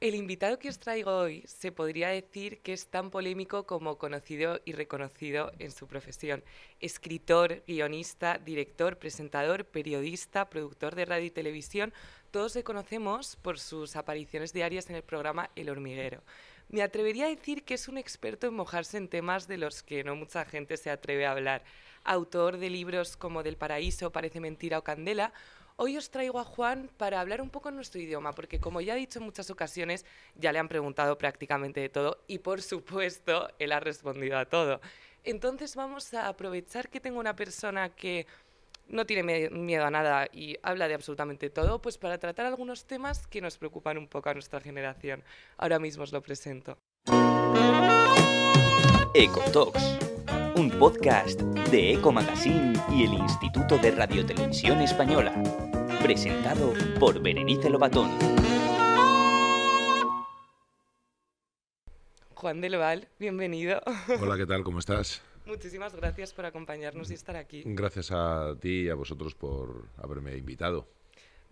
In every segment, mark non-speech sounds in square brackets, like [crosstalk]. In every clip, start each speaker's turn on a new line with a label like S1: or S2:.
S1: El invitado que os traigo hoy se podría decir que es tan polémico como conocido y reconocido en su profesión. Escritor, guionista, director, presentador, periodista, productor de radio y televisión, todos le conocemos por sus apariciones diarias en el programa El Hormiguero. Me atrevería a decir que es un experto en mojarse en temas de los que no mucha gente se atreve a hablar. Autor de libros como Del Paraíso, Parece Mentira o Candela, Hoy os traigo a Juan para hablar un poco en nuestro idioma, porque como ya he dicho en muchas ocasiones, ya le han preguntado prácticamente de todo y por supuesto él ha respondido a todo. Entonces vamos a aprovechar que tengo una persona que no tiene miedo a nada y habla de absolutamente todo, pues para tratar algunos temas que nos preocupan un poco a nuestra generación. Ahora mismo os lo presento.
S2: Ecotalks, un podcast de Eco Magazine y el Instituto de Radiotelevisión Española presentado por Berenice Lobatón.
S1: Juan del Val, bienvenido.
S3: Hola, ¿qué tal? ¿Cómo estás?
S1: Muchísimas gracias por acompañarnos y estar aquí.
S3: Gracias a ti y a vosotros por haberme invitado.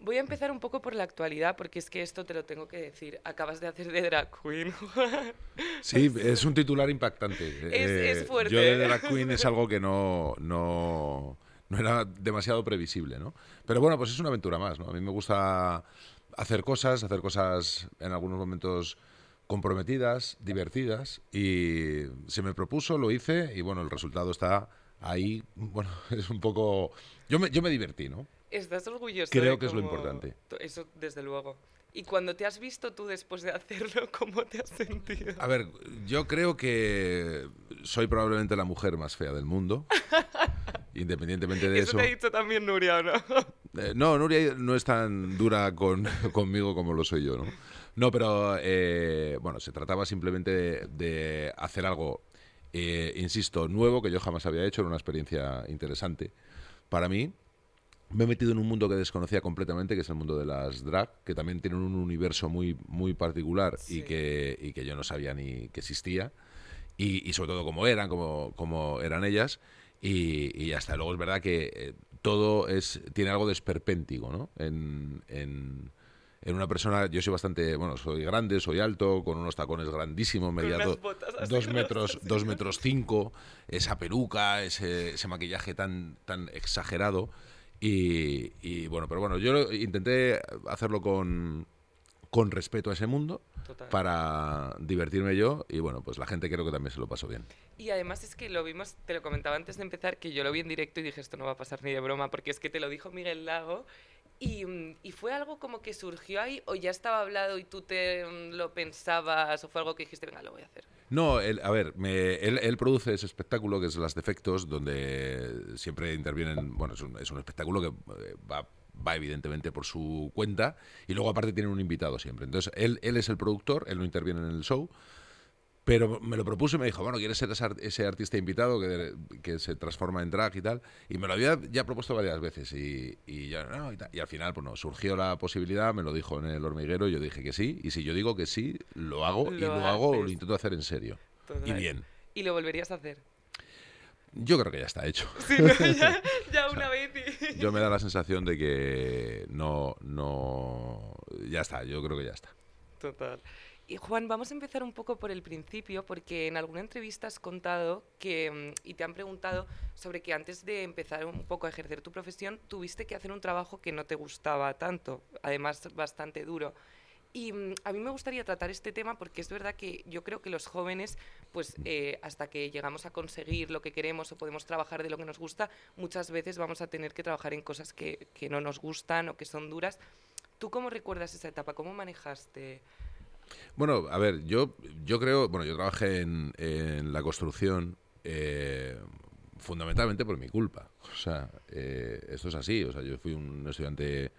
S1: Voy a empezar un poco por la actualidad, porque es que esto te lo tengo que decir. Acabas de hacer de drag queen. [laughs]
S3: sí, es un titular impactante.
S1: Es, es fuerte.
S3: Yo de drag queen es algo que no, no, no era demasiado previsible, ¿no? Pero bueno, pues es una aventura más, ¿no? A mí me gusta hacer cosas, hacer cosas en algunos momentos comprometidas, divertidas, y se me propuso, lo hice, y bueno, el resultado está ahí, bueno, [laughs] es un poco... Yo me, yo me divertí, ¿no?
S1: ¿Estás orgulloso?
S3: Creo que es lo importante.
S1: Eso, desde luego. Y cuando te has visto tú después de hacerlo, [laughs] ¿cómo te has sentido?
S3: A ver, yo creo que soy probablemente la mujer más fea del mundo. [laughs] Independientemente de eso.
S1: Eso te ha dicho también Nuria, ¿no?
S3: Eh, no, Nuria no es tan dura con, conmigo como lo soy yo, ¿no? No, pero eh, bueno, se trataba simplemente de, hacer algo, eh, insisto, nuevo que yo jamás había hecho, era una experiencia interesante para mí. Me he metido en un mundo que desconocía completamente, que es el mundo de las drag, que también tienen un universo muy, muy particular y, que, y que yo no sabía ni que existía. Y, y sobre todo cómo eran, cómo, cómo eran ellas. Y, hasta luego es verdad que eh, todo es tiene algo de esperpéntico, ¿no? En, en, una persona, yo soy bastante, bueno, soy grande, soy alto, con unos tacones grandísimos, media dos metros, dos metros cinco, esa peluca, ese, ese maquillaje tan, tan exagerado. Y, y, bueno, pero bueno, yo intenté hacerlo con, con respeto a ese mundo para divertirme yo y bueno, pues la gente creo que también se lo pasó bien.
S1: Y además es que lo vimos, te lo comentaba antes de empezar, que yo lo vi en directo y dije esto no va a pasar ni de broma, porque es que te lo dijo Miguel Lago y, y, fue algo como que surgió ahí o ya estaba hablado y tú te mm, lo pensabas o fue algo que dijiste, venga, lo voy a hacer.
S3: No, a ver, él, produce ese espectáculo que es Las Defectos, donde siempre intervienen, bueno, es un, es un espectáculo que eh, va evidentemente por su cuenta y luego aparte tiene un invitado siempre. Entonces él, él es el productor, él no interviene en el show, pero me lo propuso y me dijo, bueno, ¿quieres ser ese artista invitado que, que, se transforma en drag y tal? Y me lo había ya propuesto varias veces y, y ya no, y, al final, pues surgió la posibilidad, me lo dijo en el hormiguero, y yo dije que sí, y si yo digo que sí, lo hago y lo hago, lo intento hacer en serio. Y bien.
S1: ¿Y lo volverías a hacer?
S3: Yo creo que ya está hecho.
S1: Sí, [laughs] ya, una vez.
S3: Yo me da la sensación de que no, no, ya está. Yo creo que ya está.
S1: Total. Y Juan, vamos a empezar un poco por el principio, porque en alguna entrevista has contado que, mm, y te han preguntado sobre que antes de empezar un poco a ejercer tu profesión, tuviste que hacer un trabajo que no te gustaba tanto, además bastante duro. Y mm, a mí me gustaría tratar este tema porque es verdad que yo creo que los jóvenes, pues eh, hasta que llegamos a conseguir lo que queremos o podemos trabajar de lo que nos gusta, muchas veces vamos a tener que trabajar en cosas que, que no nos gustan o que son duras. ¿Tú cómo recuerdas esa etapa? ¿Cómo manejaste?
S3: Bueno, a ver, yo, yo creo, bueno, yo trabajé en, en la construcción eh, fundamentalmente por mi culpa. O sea, eh, esto es así. O sea, yo fui un estudiante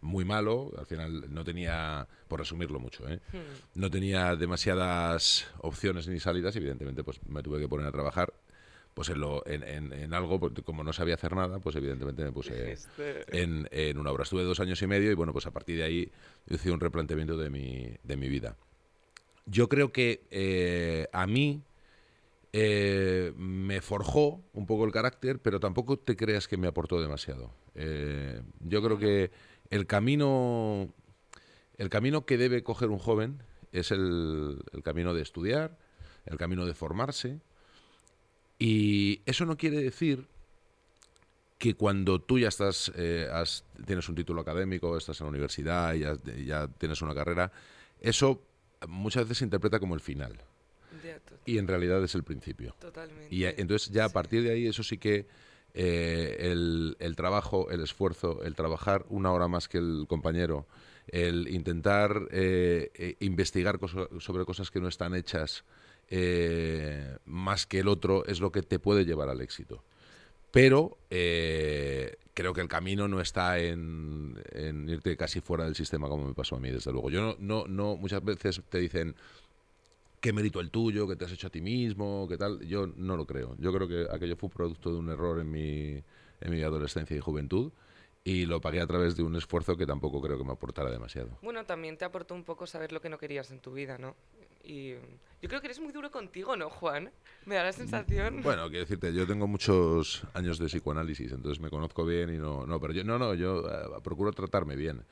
S3: muy malo. Al final no tenía, por resumirlo mucho, ¿eh? hmm. no tenía demasiadas opciones ni salidas. Evidentemente, pues me tuve que poner a trabajar. Pues en, lo, en, en, algo, pues, como no sabía hacer nada, pues evidentemente me puse en, en una obra. Estuve dos años y medio y bueno, pues a partir de ahí hice un replanteamiento de mi, de mi vida. Yo creo que eh, a mí eh, me forjó un poco el carácter, pero tampoco te creas que me aportó demasiado. yo creo que el camino El camino que debe coger un joven es el, el camino de estudiar, el camino de formarse, y eso no quiere decir que cuando tú ya estás, eh, has- tienes un título académico, estás en la universidad y ya, ya tienes una carrera, eso muchas veces se interpreta como el final
S1: Ya,
S3: y en realidad es el principio.
S1: totalmente.
S3: Y entonces ya a partir de ahí eso sí que eh, el, el trabajo, el esfuerzo, el trabajar una hora más que el compañero, el intentar eh, eh, investigar sobre cosas que no están hechas eh, más que el otro es lo que te puede llevar al éxito. Pero eh, creo que el camino no está en, irte casi fuera del sistema como me pasó a mí, desde luego. Yo no, no, no muchas veces te dicen qué mérito el tuyo, que te has hecho a ti mismo, qué tal. Yo no lo creo. Yo creo que aquello fue producto de un error en mi, en mi adolescencia y juventud y lo pagué a través de un esfuerzo que tampoco creo que me aportara demasiado.
S1: Bueno, también te aportó un poco saber lo que no querías en tu vida, ¿no? Y mm, yo creo que eres muy duro contigo, ¿no, Juan? Me da la sensación.
S3: Bueno, quiero decirte, yo tengo muchos años de psicoanálisis, entonces me conozco bien y no, no, pero yo no, no, yo eh, procuro tratarme bien,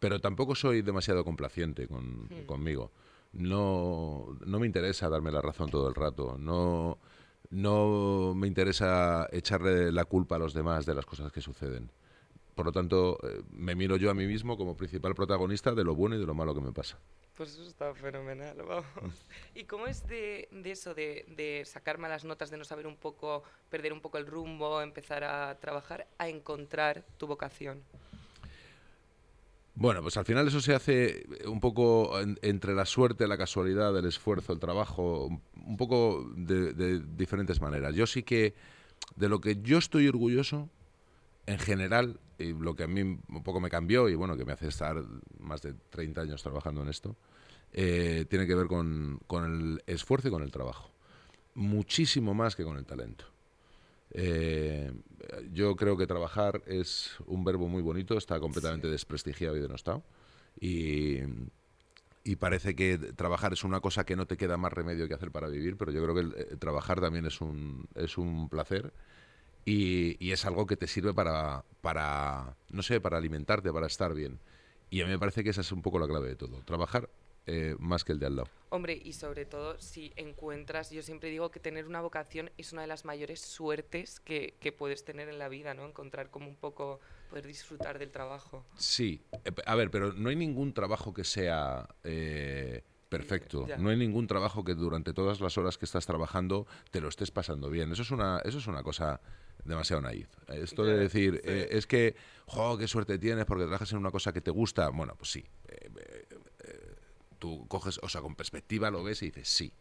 S3: pero tampoco soy demasiado complaciente con, conmigo. No, no me interesa darme la razón todo el rato. No, no me interesa echarle la culpa a los demás de las cosas que suceden. Por lo tanto, eh, me miro yo a mí mismo como principal protagonista de lo bueno y de lo malo que me pasa.
S1: Pues eso está fenomenal, vamos. ¿Y cómo es de, de eso, de, de sacar malas notas, de no saber un poco, perder un poco el rumbo, empezar a trabajar, a encontrar tu vocación?
S3: Bueno, pues al final eso se hace un poco en- entre la suerte, la casualidad, el esfuerzo, el trabajo, un- un poco de, de diferentes maneras. Yo sí que, de lo que yo estoy orgulloso, en general, y lo que a mí un poco me cambió y bueno, que me hace estar más de 30 años trabajando en esto, eh, tiene que ver con, con el esfuerzo y con el trabajo. Muchísimo más que con el talento. Eh, yo creo que trabajar es un verbo muy bonito, está completamente desprestigiado y denostado. Y, y parece que trabajar es una cosa que no te queda más remedio que hacer para vivir, pero yo creo que el, eh, trabajar también es un, es un placer y, y es algo que te sirve para, para, no sé, para alimentarte, para estar bien. Y a mí me parece que esa es un poco la clave de todo. Trabajar eh, más que el de al lado.
S1: Hombre, y sobre todo si encuentras, yo siempre digo que tener una vocación es una de las mayores suertes que, que puedes tener en la vida, ¿no? Encontrar como un poco, poder disfrutar del trabajo.
S3: Sí, eh, a ver, pero no hay ningún trabajo que sea eh, perfecto.
S1: Ya.
S3: No hay ningún trabajo que durante todas las horas que estás trabajando te lo estés pasando bien. Eso es una, eso es una cosa demasiado naif. Esto de decir,
S1: sí.
S3: eh, es que, jo, qué suerte tienes porque trabajas en una cosa que te gusta. Bueno, pues sí. eh, eh, tú coges, o sea, con perspectiva lo ves y dices sí.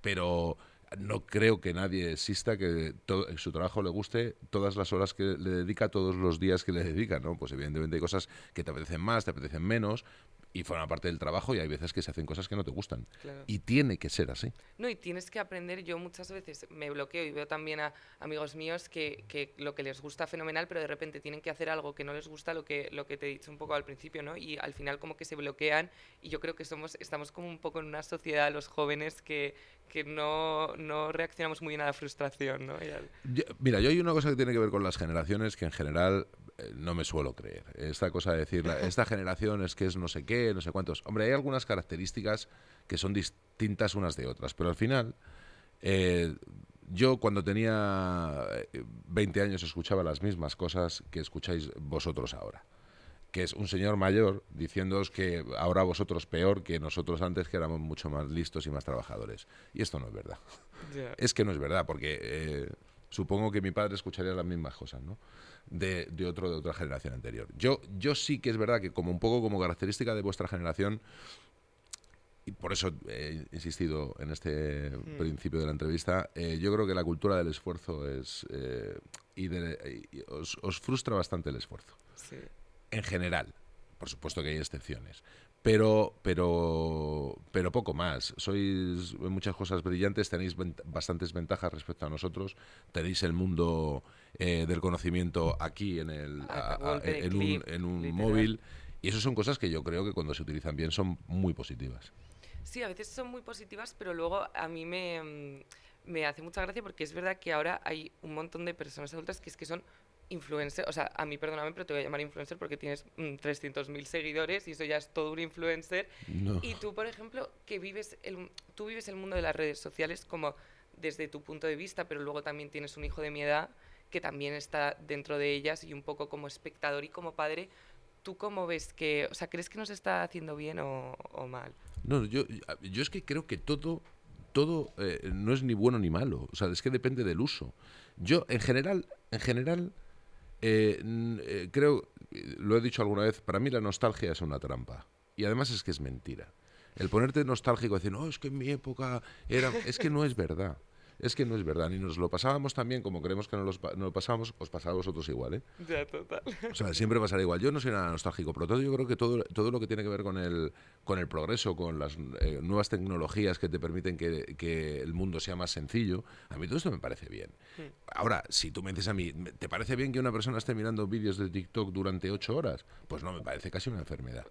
S3: Pero no creo que nadie exista que to- su trabajo le guste todas las horas que le dedica, todos los días que le dedica, ¿no? Pues evidentemente hay cosas que te apetecen más, te apetecen menos, y forman parte del trabajo y hay veces que se hacen cosas que no te gustan.
S1: Claro.
S3: Y tiene que ser así.
S1: No, y tienes que aprender, yo muchas veces me bloqueo y veo también a amigos míos que, que lo que les gusta fenomenal, pero de repente tienen que hacer algo que no les gusta, lo que, lo que te he dicho un poco al principio, ¿no? Y al final como que se bloquean y yo creo que somos, estamos como un poco en una sociedad, los jóvenes, que, que no, no reaccionamos muy bien a la frustración, ¿no? Al-
S3: Yo- mira, yo hay una cosa que tiene que ver con las generaciones que en general no me suelo creer. Esta cosa de decir, esta generación es que es no sé qué, no sé cuántos. Hombre, hay algunas características que son distintas unas de otras, pero al final, eh, yo cuando tenía eh, 20 años escuchaba las mismas cosas que escucháis vosotros ahora. Que es un señor mayor diciéndoos que ahora vosotros peor que nosotros antes, que éramos mucho más listos y más trabajadores. Y esto no es verdad. Es que no es verdad, porque eh, supongo que mi padre escucharía las mismas cosas, ¿no? De, de otro de otra generación anterior. Yo, yo sí que es verdad que como un poco como característica de vuestra generación, y por eso he insistido en este principio de la entrevista, eh, yo creo que la cultura del esfuerzo es... eh, y de- y os, os frustra bastante el esfuerzo
S1: Sí.
S3: en general. Por supuesto que hay excepciones. Pero, pero, pero poco más. Sois en muchas cosas brillantes, tenéis vent- bastantes ventajas respecto a nosotros. Tenéis el mundo eh, del conocimiento aquí en, el,
S1: A-
S3: a-
S1: a golpe
S3: a-
S1: de
S3: en un, en un
S1: literal.
S3: móvil. Y eso son cosas que yo creo que cuando se utilizan bien son muy positivas.
S1: Sí, a veces son muy positivas, pero luego a mí me, mm, me hace mucha gracia porque es verdad que ahora hay un montón de personas adultas que es que son influencer, o sea, a mí perdóname, pero te voy a llamar influencer porque tienes mm, 300.000 seguidores y eso ya es todo un influencer.
S3: No.
S1: Y tú, por ejemplo, que vives el, tú vives el mundo de las redes sociales como desde tu punto de vista, pero luego también tienes un hijo de mi edad que también está dentro de ellas y un poco como espectador y como padre. ¿Tú cómo ves que, o sea, crees que nos está haciendo bien o, o mal?
S3: No, yo, yo es que creo que todo, todo eh, no es ni bueno ni malo. O sea, es que depende del uso. Yo, en general, en general, eh, eh, creo, lo he dicho alguna vez, para mí la nostalgia es una trampa. Y además es que es mentira. El ponerte nostálgico y decir, no, es que en mi época era... Es que no es verdad. Es que no es verdad. Ni nos lo pasábamos tan bien como creemos que nos, lo pasábamos, os pasaba a vosotros igual, ¿eh?
S1: Ya, total.
S3: O sea, siempre pasará igual. Yo no soy nada nostálgico, pero todo yo creo que todo, todo lo que tiene que ver con el, con el progreso, con las eh, nuevas tecnologías que te permiten que, que el mundo sea más sencillo, a mí todo esto me parece bien. Ahora, si tú me dices a mí, ¿te parece bien que una persona esté mirando vídeos de TikTok durante ocho horas? Pues no, me parece casi una enfermedad.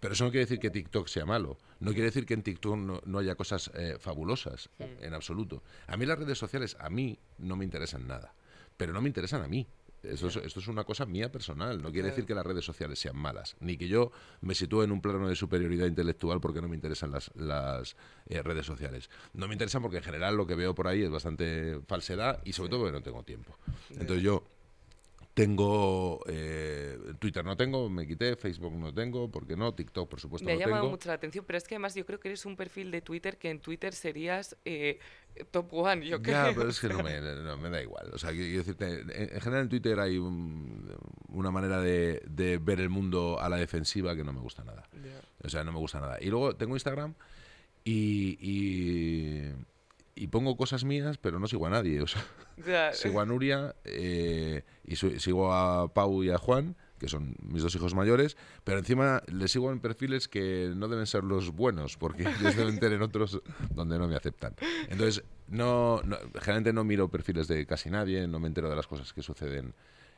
S3: Pero eso no quiere decir que TikTok sea malo. No quiere decir que en TikTok no, no haya cosas eh, fabulosas, en absoluto. A mí las redes sociales, a mí no me interesan nada. Pero no me interesan a mí. Esto es, esto es una cosa mía personal. No quiere
S1: Claro.
S3: decir que las redes sociales sean malas. Ni que yo me sitúe en un plano de superioridad intelectual porque no me interesan las, las eh, redes sociales. No me interesan porque en general lo que veo por ahí es bastante falsedad y sobre todo porque no tengo tiempo. Entonces yo tengo eh, Twitter no tengo, me quité, Facebook no tengo, porque no, TikTok por supuesto
S1: me ha
S3: no
S1: llamado
S3: tengo.
S1: mucho la atención, pero es que además yo creo que eres un perfil de Twitter que en Twitter serías eh, top one, yo creo.
S3: Ya, pero es que no me, no, me da igual. O sea, quiero decirte, en, en general en Twitter hay un- una manera de, de ver el mundo a la defensiva que no me gusta nada. O sea, no me gusta nada. Y luego tengo Instagram y, y, y pongo cosas mías, pero no sigo a nadie. O sea, [laughs] [laughs] sigo a Nuria eh, y su- sigo a Pau y a Juan, que son mis dos hijos mayores, pero encima les sigo en perfiles que no deben ser los buenos, porque [laughs] ellos deben tener otros donde no me aceptan. Entonces, no, no- generalmente no miro perfiles de casi nadie, no me entero de las cosas que suceden.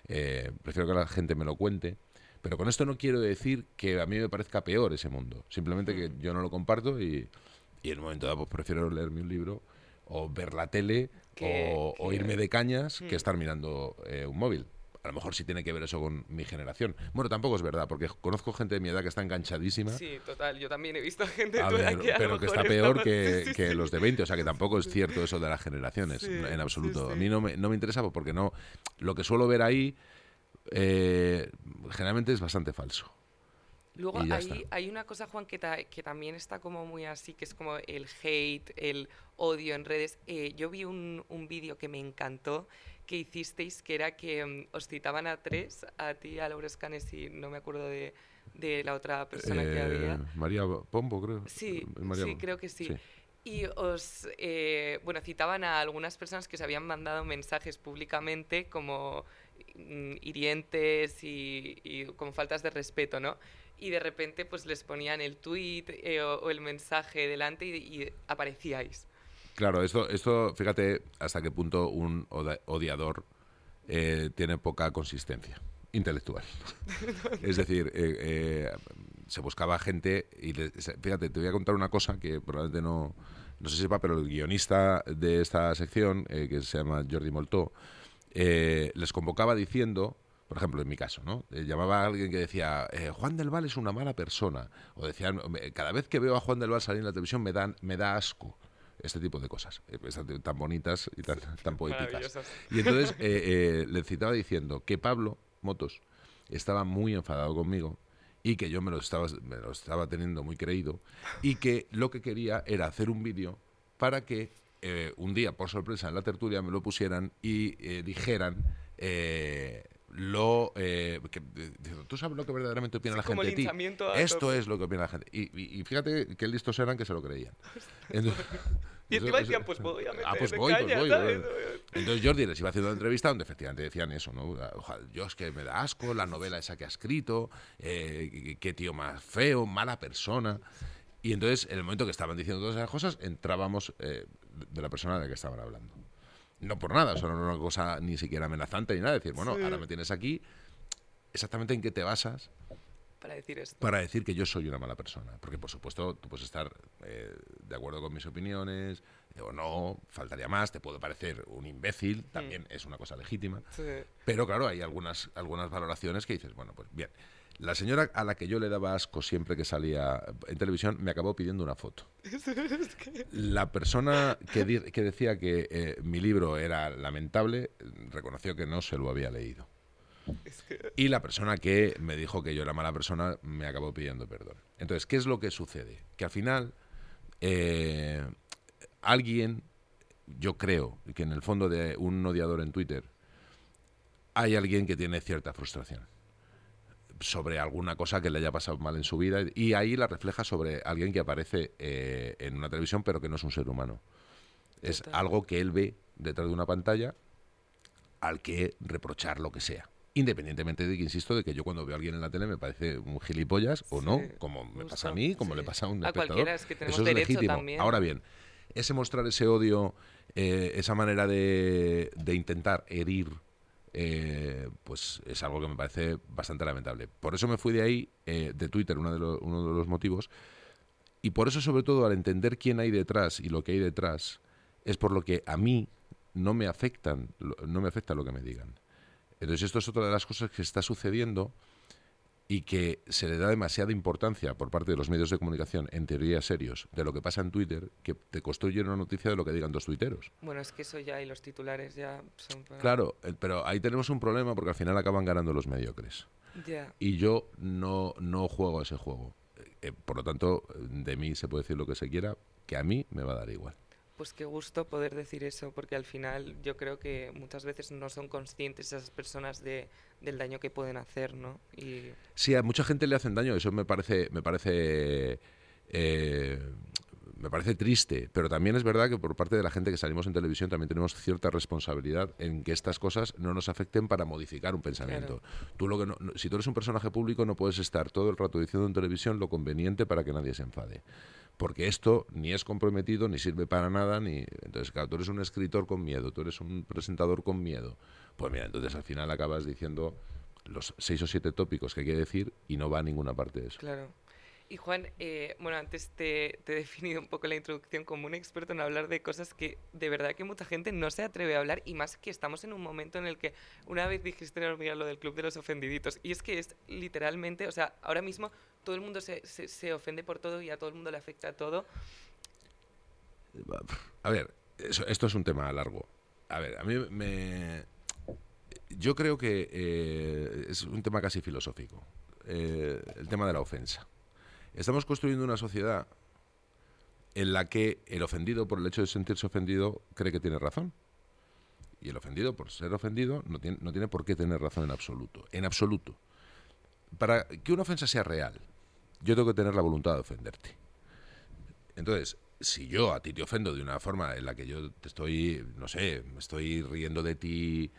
S3: eh, prefiero que la gente me lo cuente. Pero con esto no quiero decir que a mí me parezca peor ese mundo. Simplemente que yo no lo comparto y, y en un momento dado pues prefiero leerme un libro o ver la tele
S1: Que-
S3: o, irme de cañas que
S1: Mm.
S3: estar mirando eh, un móvil. A lo mejor sí tiene que ver eso con mi generación. Bueno, tampoco es verdad, porque conozco gente de mi edad que está enganchadísima.
S1: Sí, total. Yo también he visto gente de tu edad que
S3: pero que está peor que,
S1: Sí,
S3: que
S1: sí.
S3: los de 20, o sea que tampoco es cierto eso de las generaciones,
S1: Sí,
S3: en absoluto. A mí no me, no me interesa porque no lo que suelo ver ahí eh, generalmente es bastante falso.
S1: Luego hay, hay una cosa, Juan, que, ta- que también está como muy así, que es como el hate, el odio en redes. Eh, yo vi un, un vídeo que me encantó que hicisteis, que era que mm, os citaban a tres, a ti, a Laura Escanes y no me acuerdo de, de la otra persona que
S3: Eh,
S1: había.
S3: María Pombo, creo.
S1: Sí,
S3: María
S1: sí, creo que sí. Y os, eh, bueno, citaban a algunas personas que se habían mandado mensajes públicamente como mm, hirientes y, y como faltas de respeto, ¿no? Y de repente pues les ponían el tweet eh, o, o el mensaje delante y, y aparecíais.
S3: Claro, esto, esto, fíjate hasta qué punto un odiador eh, tiene poca consistencia intelectual. [laughs] es decir, eh, se buscaba gente y le- fíjate, te voy a contar una cosa que probablemente no, no se sepa, pero el guionista de esta sección, que se llama Jordi Moltó, les convocaba diciendo, por ejemplo, en mi caso, ¿no? Eh, llamaba a alguien que decía, eh, Juan del Val es una mala persona. O decían, "Me- cada vez que veo a Juan del Val salir en la televisión me, dan, me da asco. Este tipo de cosas, eh, pues, tan bonitas y tan, tan poéticas. Y entonces eh, eh, le citaba diciendo que Pablo Motos estaba muy enfadado conmigo y que yo me lo estaba, me lo estaba teniendo muy creído y que lo que quería era hacer un vídeo para que eh, un día, por sorpresa, en la tertulia me lo pusieran y dijeran eh, lo... eh, que, ¿Tú sabes lo que verdaderamente opina
S1: Sí,
S3: la gente de ti? Esto
S1: tope.
S3: es lo que opina la gente. Y, y- y fíjate qué listos eran que se lo creían. [laughs] Entonces- [laughs]
S1: Y encima decían, pues voy a meter
S3: Ah, pues pues. Entonces Jordi les iba haciendo una entrevista donde efectivamente decían eso, ¿no? Ojalá, yo es que me da asco la novela esa que ha escrito, eh, qué- qué tío más feo, mala persona. Y entonces, en el momento que estaban diciendo todas esas cosas, entrábamos eh, de la persona de la que estaban hablando. No por nada, o sea, no era una cosa ni siquiera amenazante ni nada. Decir, bueno,
S1: Sí.
S3: ahora me tienes aquí, exactamente en qué te basas
S1: Para decir esto.
S3: Para decir que yo soy una mala persona. Porque, por supuesto, tú puedes estar eh, de acuerdo con mis opiniones o no, faltaría más, te puede parecer un imbécil, también es una cosa legítima.
S1: Sí.
S3: Pero claro, hay algunas, algunas valoraciones que dices, bueno, pues bien. La señora a la que yo le daba asco siempre que salía en televisión me acabó pidiendo una foto. [laughs] La persona que, di- que decía que eh, mi libro era lamentable reconoció que no se lo había leído. Y la persona que me dijo que yo era mala persona me acabó pidiendo perdón. Entonces, ¿qué es lo que sucede? Que al final eh, alguien, yo creo que en el fondo de un odiador en Twitter, hay alguien que tiene cierta frustración sobre alguna cosa que le haya pasado mal en su vida y ahí la refleja sobre alguien que aparece eh, en una televisión pero que no es un ser humano. Es
S1: Total.
S3: algo que él ve detrás de una pantalla al que reprochar lo que sea. Independientemente de que, insisto, de que yo cuando veo a alguien en la tele me parece un gilipollas o no, como me
S1: justo,
S3: pasa a mí, como
S1: sí.
S3: le pasa a un
S1: A
S3: espectador.
S1: cualquiera, es que tenemos
S3: Eso es
S1: derecho
S3: legítimo.
S1: también.
S3: Ahora bien, ese mostrar ese odio, eh, esa manera de, de intentar herir, eh, pues es algo que me parece bastante lamentable. Por eso me fui de ahí, eh, de Twitter, uno de, uno de los motivos, y por eso sobre todo al entender quién hay detrás y lo que hay detrás, es por lo que a mí no me afectan, no me afecta lo que me digan. Entonces esto es otra de las cosas que está sucediendo y que se le da demasiada importancia por parte de los medios de comunicación, en teoría serios, de lo que pasa en Twitter, que te construyen una noticia de lo que digan dos tuiteros.
S1: Bueno, es que eso ya y los titulares ya son para...
S3: Claro, eh, pero ahí tenemos un problema porque al final acaban ganando los mediocres.
S1: Ya.
S3: Y yo no, no juego a ese juego. Eh, eh, por lo tanto, de mí se puede decir lo que se quiera, que a mí me va a dar igual.
S1: Pues qué gusto poder decir eso, porque al final yo creo que muchas veces no son conscientes esas personas de, del daño que pueden hacer, ¿no? Y
S3: Sí, a mucha gente le hacen daño, eso me parece, me parece, eh, me parece triste, pero también es verdad que por parte de la gente que salimos en televisión también tenemos cierta responsabilidad en que estas cosas no nos afecten para modificar un pensamiento. Tú lo que no- no- si tú eres un personaje público no puedes estar todo el rato diciendo en televisión lo conveniente para que nadie se enfade. Porque esto ni es comprometido, ni sirve para nada, ni... Entonces, claro, tú eres un escritor con miedo, tú eres un presentador con miedo. Pues mira, entonces al final acabas diciendo los seis o siete tópicos que hay que decir y no va a ninguna parte de eso.
S1: claro. Y Juan, eh, bueno, antes te, he definido un poco la introducción como un experto en hablar de cosas que de verdad que mucha gente no se atreve a hablar y más que estamos en un momento en el que una vez dijiste en lo del club de los ofendiditos y es que es literalmente, o sea, ahora mismo todo el mundo se, se, ofende por todo y a todo el mundo le afecta todo.
S3: A ver, esto es un tema largo. A ver, a mí me... Yo creo que eh, es un tema casi filosófico, eh, el tema de la ofensa. Estamos construyendo una sociedad en la que el ofendido, por el hecho de sentirse ofendido, cree que tiene razón. Y el ofendido, por ser ofendido, no tiene, no tiene por qué tener razón en absoluto. En absoluto. Para que una ofensa sea real, yo tengo que tener la voluntad de ofenderte. Entonces, si yo a ti te ofendo de una forma en la que yo te estoy, no sé, me estoy riendo de ti,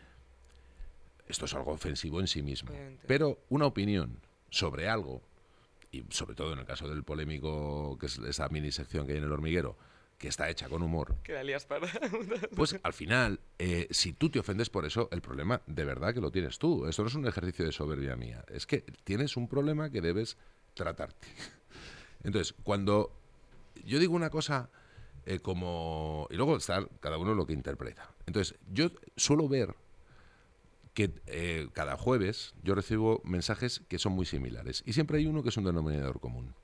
S3: esto es algo ofensivo en sí mismo. Pero una opinión sobre algo, y sobre todo en el caso del polémico, que es esa mini sección que hay en el hormiguero, que está hecha con humor,
S1: Que la lías para... [laughs]
S3: pues al final, eh, si tú te ofendes por eso, el problema de verdad que lo tienes tú. Esto no es un ejercicio de soberbia mía. Es que tienes un problema que debes tratarte. [laughs] Entonces, cuando yo digo una cosa eh, como... Y luego está cada uno lo que interpreta. Entonces, yo suelo ver que eh, cada jueves yo recibo mensajes que son muy similares. Y siempre hay uno que es un denominador común.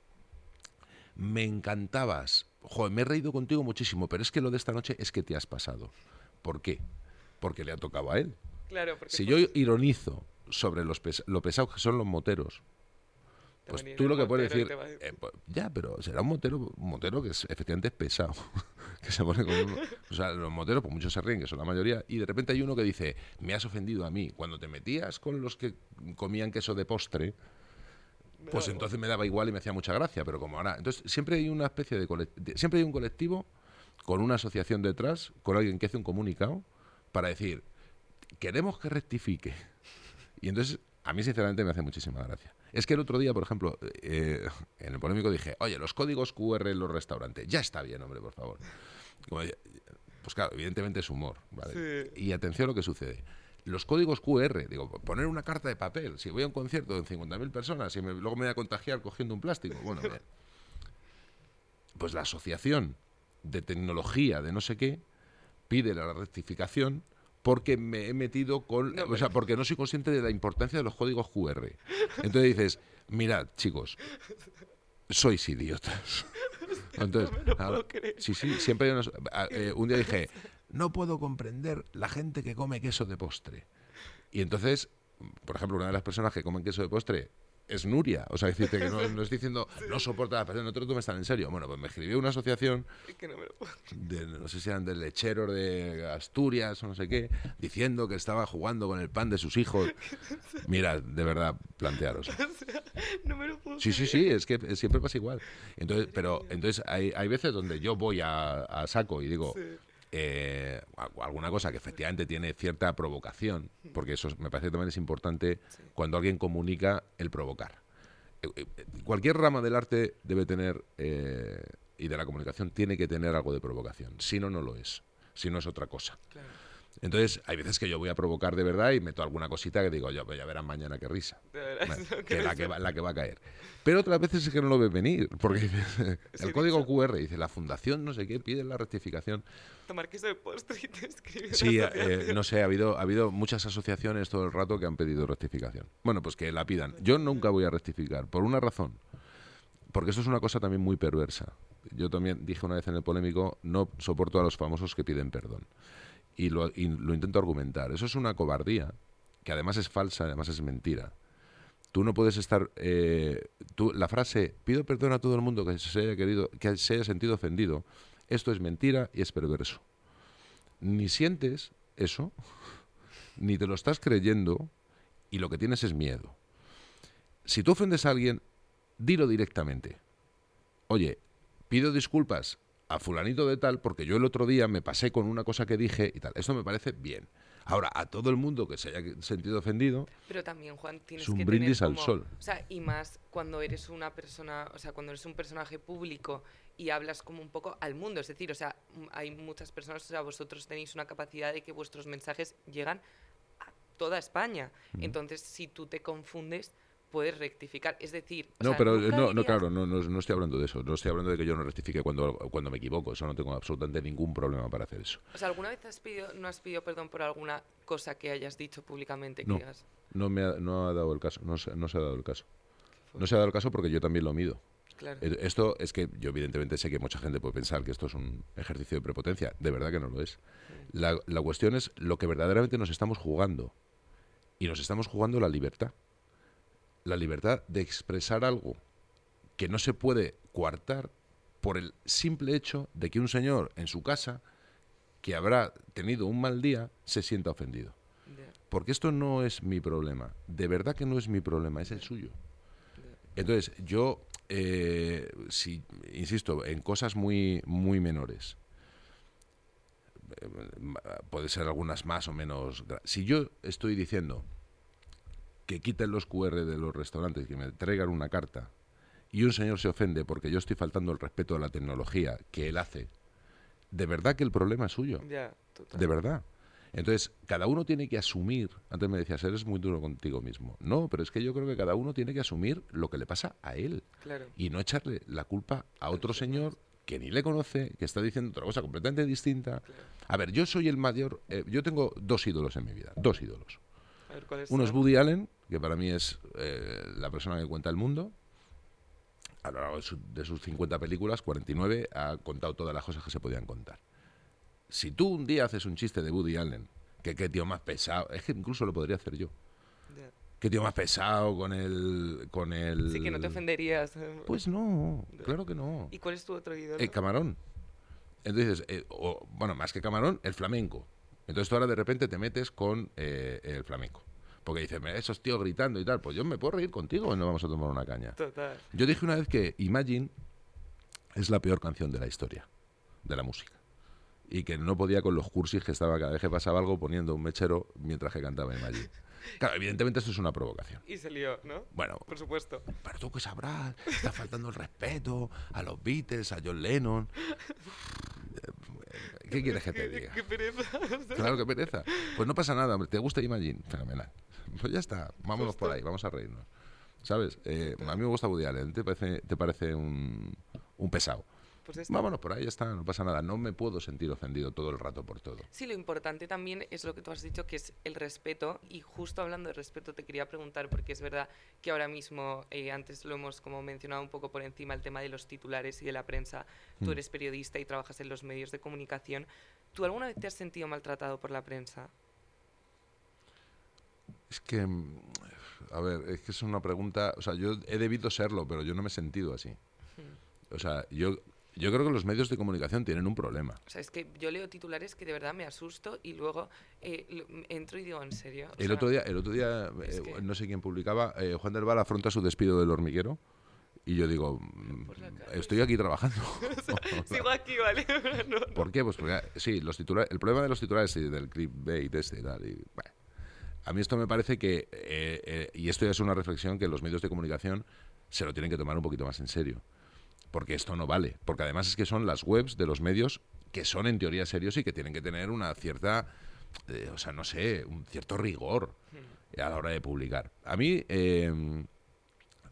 S3: Me encantabas. Joder, me he reído contigo muchísimo, pero es que lo de esta noche es que te has pasado. ¿Por qué? Porque le ha tocado a él.
S1: Claro, porque
S3: Si
S1: pues,
S3: yo ironizo sobre los pes- lo pesados que son los moteros,
S1: te
S3: pues tú lo que puedes decir, eh, pues, ya, pero será un motero, un motero que es, efectivamente es pesado, [laughs] que se pone con uno- o sea, los moteros, pues muchos se ríen, que son la mayoría, y de repente hay uno que dice, me has ofendido a mí, cuando te metías con los que comían queso de postre, pues entonces me daba igual y me hacía mucha gracia, pero como ahora, entonces siempre hay una especie de, colec- de- siempre hay un colectivo con una asociación detrás, con alguien que hace un comunicado para decir, queremos que rectifique. [laughs] Y entonces, a mí sinceramente me hace muchísima gracia. Es que el otro día, por ejemplo, eh, en el polémico dije, oye, los códigos QR en los restaurantes, ya está bien, hombre, por favor. Como, pues claro, evidentemente es humor, ¿vale?
S1: Sí.
S3: Y atención a lo que sucede. los códigos QR, digo, poner una carta de papel, si voy a un concierto de 50.000 personas y me- luego me voy a contagiar cogiendo un plástico, bueno, bien. [laughs] pues la asociación de tecnología de no sé qué pide la rectificación porque me he metido con,
S1: No,
S3: o sea, porque no soy consciente de la importancia de los códigos QR. Entonces dices, mirad, chicos, sois idiotas. [laughs] Entonces,
S1: me lo puedo
S3: sí, sí, siempre hay unos- eh, un día dije, no puedo comprender la gente que come queso de postre. Y entonces, por ejemplo, una de las personas que comen queso de postre es Nuria. O sea, decirte que no, [laughs] no estoy diciendo, no soporta la persona, no te lo tomes tan en serio. Bueno, pues me escribió una asociación
S1: Es no
S3: de, sé si eran de lecheros de Asturias o no sé qué, diciendo que estaba jugando con el pan de sus hijos. [laughs] Mira, de verdad, plantearos. [laughs]
S1: No me lo puedo
S3: Sí, sí, sí, es que siempre pasa igual. Entonces, pero entonces hay, hay veces donde yo voy a, a saco y digo eh, alguna cosa que efectivamente tiene cierta provocación, porque eso es- me parece que también es importante cuando alguien comunica el provocar. Eh, eh, Cualquier rama del arte debe tener eh, y de la comunicación tiene que tener algo de provocación. Si no, no lo es. Si no es otra cosa.
S1: Claro.
S3: Entonces, hay veces que yo voy a provocar de verdad y meto alguna cosita que digo, yo, ya verán mañana qué risa. Bueno, [laughs] que la, que va, la que va a caer. Pero otras veces es que no lo ves venir, porque [laughs]
S1: Sí, [laughs]
S3: el código QR dice, la fundación no sé qué, pide la rectificación.
S1: Tomar queso de postre y te escribe
S3: Sí, eh, no sé, ha habido, ha habido muchas asociaciones todo el rato que han pedido rectificación. Bueno, pues que la pidan. Yo nunca voy a rectificar, por una razón. Porque esto es una cosa también muy perversa. Yo también dije una vez en el polémico, no soporto a los famosos que piden perdón. Y lo, intento argumentar. Eso es una cobardía, que además es falsa, además es mentira. Tú no puedes estar... eh, tú, la frase, pido perdón a todo el mundo que se haya, querido, que se haya sentido ofendido, esto es mentira y es perverso. Ni sientes eso, ni te lo estás creyendo, y lo que tienes es miedo. Si tú ofendes a alguien, dilo directamente. Oye, pido disculpas a fulanito de tal porque yo el otro día me pasé con una cosa que dije y tal. Esto me parece bien. Ahora, a todo el mundo que se haya sentido ofendido,
S1: Pero también, Juan, tienes
S3: Es un
S1: que
S3: brindis
S1: tener
S3: al sol.
S1: O sea, y más cuando eres una persona, o sea, cuando eres un personaje público y hablas como un poco al mundo. Es decir, o sea, hay muchas personas, o sea, vosotros tenéis una capacidad de que vuestros mensajes llegan a toda España. Entonces, si tú te confundes, puedes rectificar. Es decir,
S3: No,
S1: sea,
S3: pero eh, no, no, claro, no, no, no estoy hablando de eso. No estoy hablando de que yo no rectifique cuando, cuando me equivoco. Eso no tengo absolutamente ningún problema para hacer eso.
S1: O sea, ¿alguna vez has pedido, no has pedido perdón por alguna cosa que hayas dicho públicamente? Que
S3: No. No me ha, no ha dado el caso. No se, no se ha dado el caso. No se ha dado el caso porque yo también lo mido.
S1: claro.
S3: Eh, Esto es que yo evidentemente sé que mucha gente puede pensar que esto es un ejercicio de prepotencia. De verdad que no lo es. La, la cuestión es lo que verdaderamente nos estamos jugando. Y nos estamos jugando la libertad. La libertad de expresar algo que no se puede coartar por el simple hecho de que un señor en su casa, que habrá tenido un mal día, se sienta ofendido. Porque esto no es mi problema. De verdad que no es mi problema, es el suyo. Entonces, yo, eh, si, insisto, en cosas muy, muy menores, eh, puede ser algunas más o menos. Si yo estoy diciendo que quiten los QR de los restaurantes, que me traigan una carta, y un señor se ofende porque yo estoy faltando el respeto a la tecnología que él hace, de verdad que el problema es suyo.
S1: Ya, total.
S3: De verdad. Entonces, cada uno tiene que asumir, antes me decías, eres muy duro contigo mismo. No, pero es que yo creo que cada uno tiene que asumir lo que le pasa a él
S1: Claro.
S3: y no echarle la culpa a otro señor que ni le conoce, que está diciendo otra cosa completamente distinta.
S1: Claro.
S3: A ver, yo soy el mayor, eh, yo tengo dos ídolos en mi vida, dos ídolos.
S1: A ver, ¿cuáles
S3: Uno es? Woody Allen, que para mí es eh, la persona que cuenta el mundo. A lo largo de, su- de sus 50 películas, 49, ha contado todas las cosas que se podían contar. Si tú un día haces un chiste de Woody Allen, que qué tío más pesado, es que incluso lo podría hacer yo. Qué tío más pesado con el... Con el
S1: Sí, que no te ofenderías. eh.
S3: Pues no, claro que no.
S1: ¿Y cuál es tu otro ídolo?
S3: El camarón. Entonces, eh, o, bueno, más que camarón, el flamenco. Entonces tú ahora de repente te metes con eh, el flamenco. Porque dices, "Mira, esos tíos gritando y tal, pues yo me puedo reír contigo y no vamos a tomar una caña.
S1: Total.
S3: Yo dije una vez que Imagine es la peor canción de la historia, de la música. Y que no podía con los cursis que estaba cada vez que pasaba algo poniendo un mechero mientras que cantaba Imagine. [laughs] Claro, evidentemente esto es una provocación.
S1: Y se lió, ¿no?
S3: Bueno,
S1: Por supuesto.
S3: pero tú que sabrás, está faltando el respeto a los Beatles, a John Lennon. [laughs] ¿Qué quieres que te diga?
S1: Qué pereza.
S3: Claro, que pereza. Pues no pasa nada, hombre. ¿Te gusta Imagine? Fenomenal. Pues ya está, vámonos por ahí, vamos a reírnos. ¿Sabes? Eh, a mí me gusta Woody Allen, ¿te parece, te parece un, un pesado?
S1: Pues está.
S3: Vámonos por ahí, ya está, no pasa nada. No me puedo sentir ofendido todo el rato por todo.
S1: Sí, lo importante también es lo que tú has dicho, que es el respeto. Y justo hablando de respeto, te quería preguntar, porque es verdad que ahora mismo, eh, antes lo hemos como mencionado un poco por encima, el tema de los titulares y de la prensa. Tú
S3: Mm.
S1: eres periodista y trabajas en los medios de comunicación. ¿Tú alguna vez te has sentido maltratado por la prensa?
S3: Es que, mm, a ver, es que es una pregunta, o sea, yo he debido serlo, pero yo no me he sentido así. O sea, yo, yo creo que los medios de comunicación tienen un problema.
S1: O sea, es que yo leo titulares que de verdad me asusto y luego eh, entro y digo, ¿en serio? O
S3: El
S1: sea,
S3: otro día, el otro día eh,
S1: que-
S3: no sé quién publicaba, eh, Juan del Val afronta su despido del hormiguero. Y yo digo, mm, estoy aquí trabajando. [laughs] [laughs]
S1: Sigo aquí, ¿vale? [laughs] No.
S3: ¿Por qué? Pues porque, sí, los titulares, el problema de los titulares y del clickbait este y tal. y, bueno, a mí esto me parece que, eh, eh, y esto ya es una reflexión que los medios de comunicación se lo tienen que tomar un poquito más en serio. Porque esto no vale. Porque además es que son las webs de los medios que son en teoría serios y que tienen que tener una cierta, eh, o sea, no sé, un cierto rigor a la hora de publicar. A mí, eh,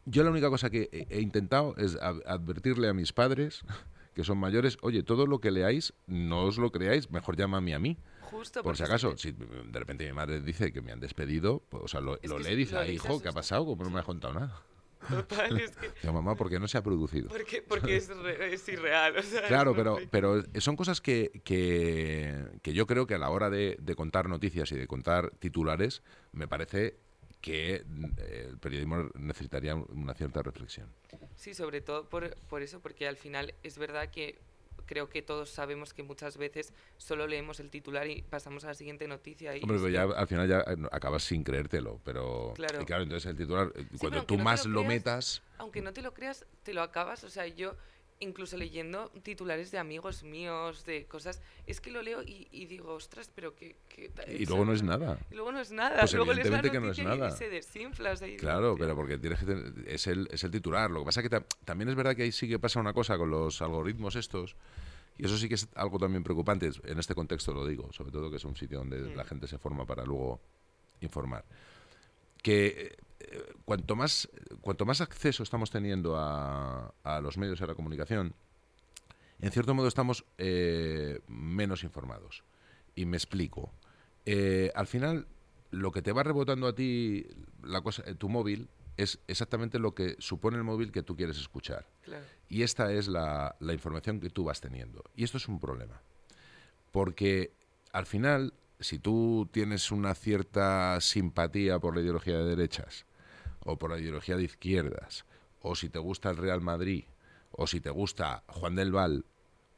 S3: yo la única cosa que he, intentado es ad- advertirle a mis padres, [laughs] que son mayores, oye, todo lo que leáis, no os lo creáis, mejor llámame a mí.
S1: Justo
S3: Por si acaso, si de repente mi madre dice que me han despedido, pues, o sea, lo, lo y dice,
S1: lo
S3: "Ay,
S1: lees
S3: hijo, ¿qué ha
S1: asusta".
S3: pasado? ¿Cómo no me has contado nada?
S1: Total, es que...
S3: Mamá, ¿por qué no se ha producido?
S1: Porque, porque es, re- es irreal. o sea, es
S3: Claro, pero, pero son cosas que, que, que yo creo que a la hora de, de contar noticias y de contar titulares, me parece que eh, el periodismo necesitaría una cierta reflexión.
S1: Sí, sobre todo por, por eso, porque al final es verdad que creo que todos sabemos que muchas veces solo leemos el titular y pasamos a la siguiente noticia. Y
S3: Hombre, pero ya al final ya eh, acabas sin creértelo, pero
S1: Claro.
S3: y claro, entonces el titular, eh,
S1: pero
S3: cuando tú
S1: no
S3: más
S1: lo
S3: metas,
S1: aunque no te lo creas, te lo acabas. O sea, yo incluso leyendo titulares de amigos míos, de cosas, es que lo leo y, y digo, ostras, pero que...
S3: y luego no es
S1: exacto".
S3: nada.
S1: Y luego no es nada.
S3: Pues
S1: luego
S3: evidentemente que no es nada.
S1: Y se desinfla.
S3: Claro, pero porque tienes que tener- es el, es el titular. Lo que pasa que ta- también es verdad que ahí sí que pasa una cosa con los algoritmos estos. Y eso sí que es algo también preocupante. En este contexto lo digo, sobre todo que es un sitio donde
S1: Mm.
S3: la gente se forma para luego informar. Que eh, cuanto más cuanto más acceso estamos teniendo a, a los medios de la comunicación, en cierto modo estamos eh, menos informados. Y me explico. Eh, al final, lo que te va rebotando a ti, la cosa, tu móvil, es exactamente lo que supone el móvil que tú quieres escuchar.
S1: Claro.
S3: Y esta es la, la información que tú vas teniendo. Y esto es un problema. Porque al final, si tú tienes una cierta simpatía por la ideología de derechas, o por la ideología de izquierdas, o si te gusta el Real Madrid, o si te gusta Juan del Val,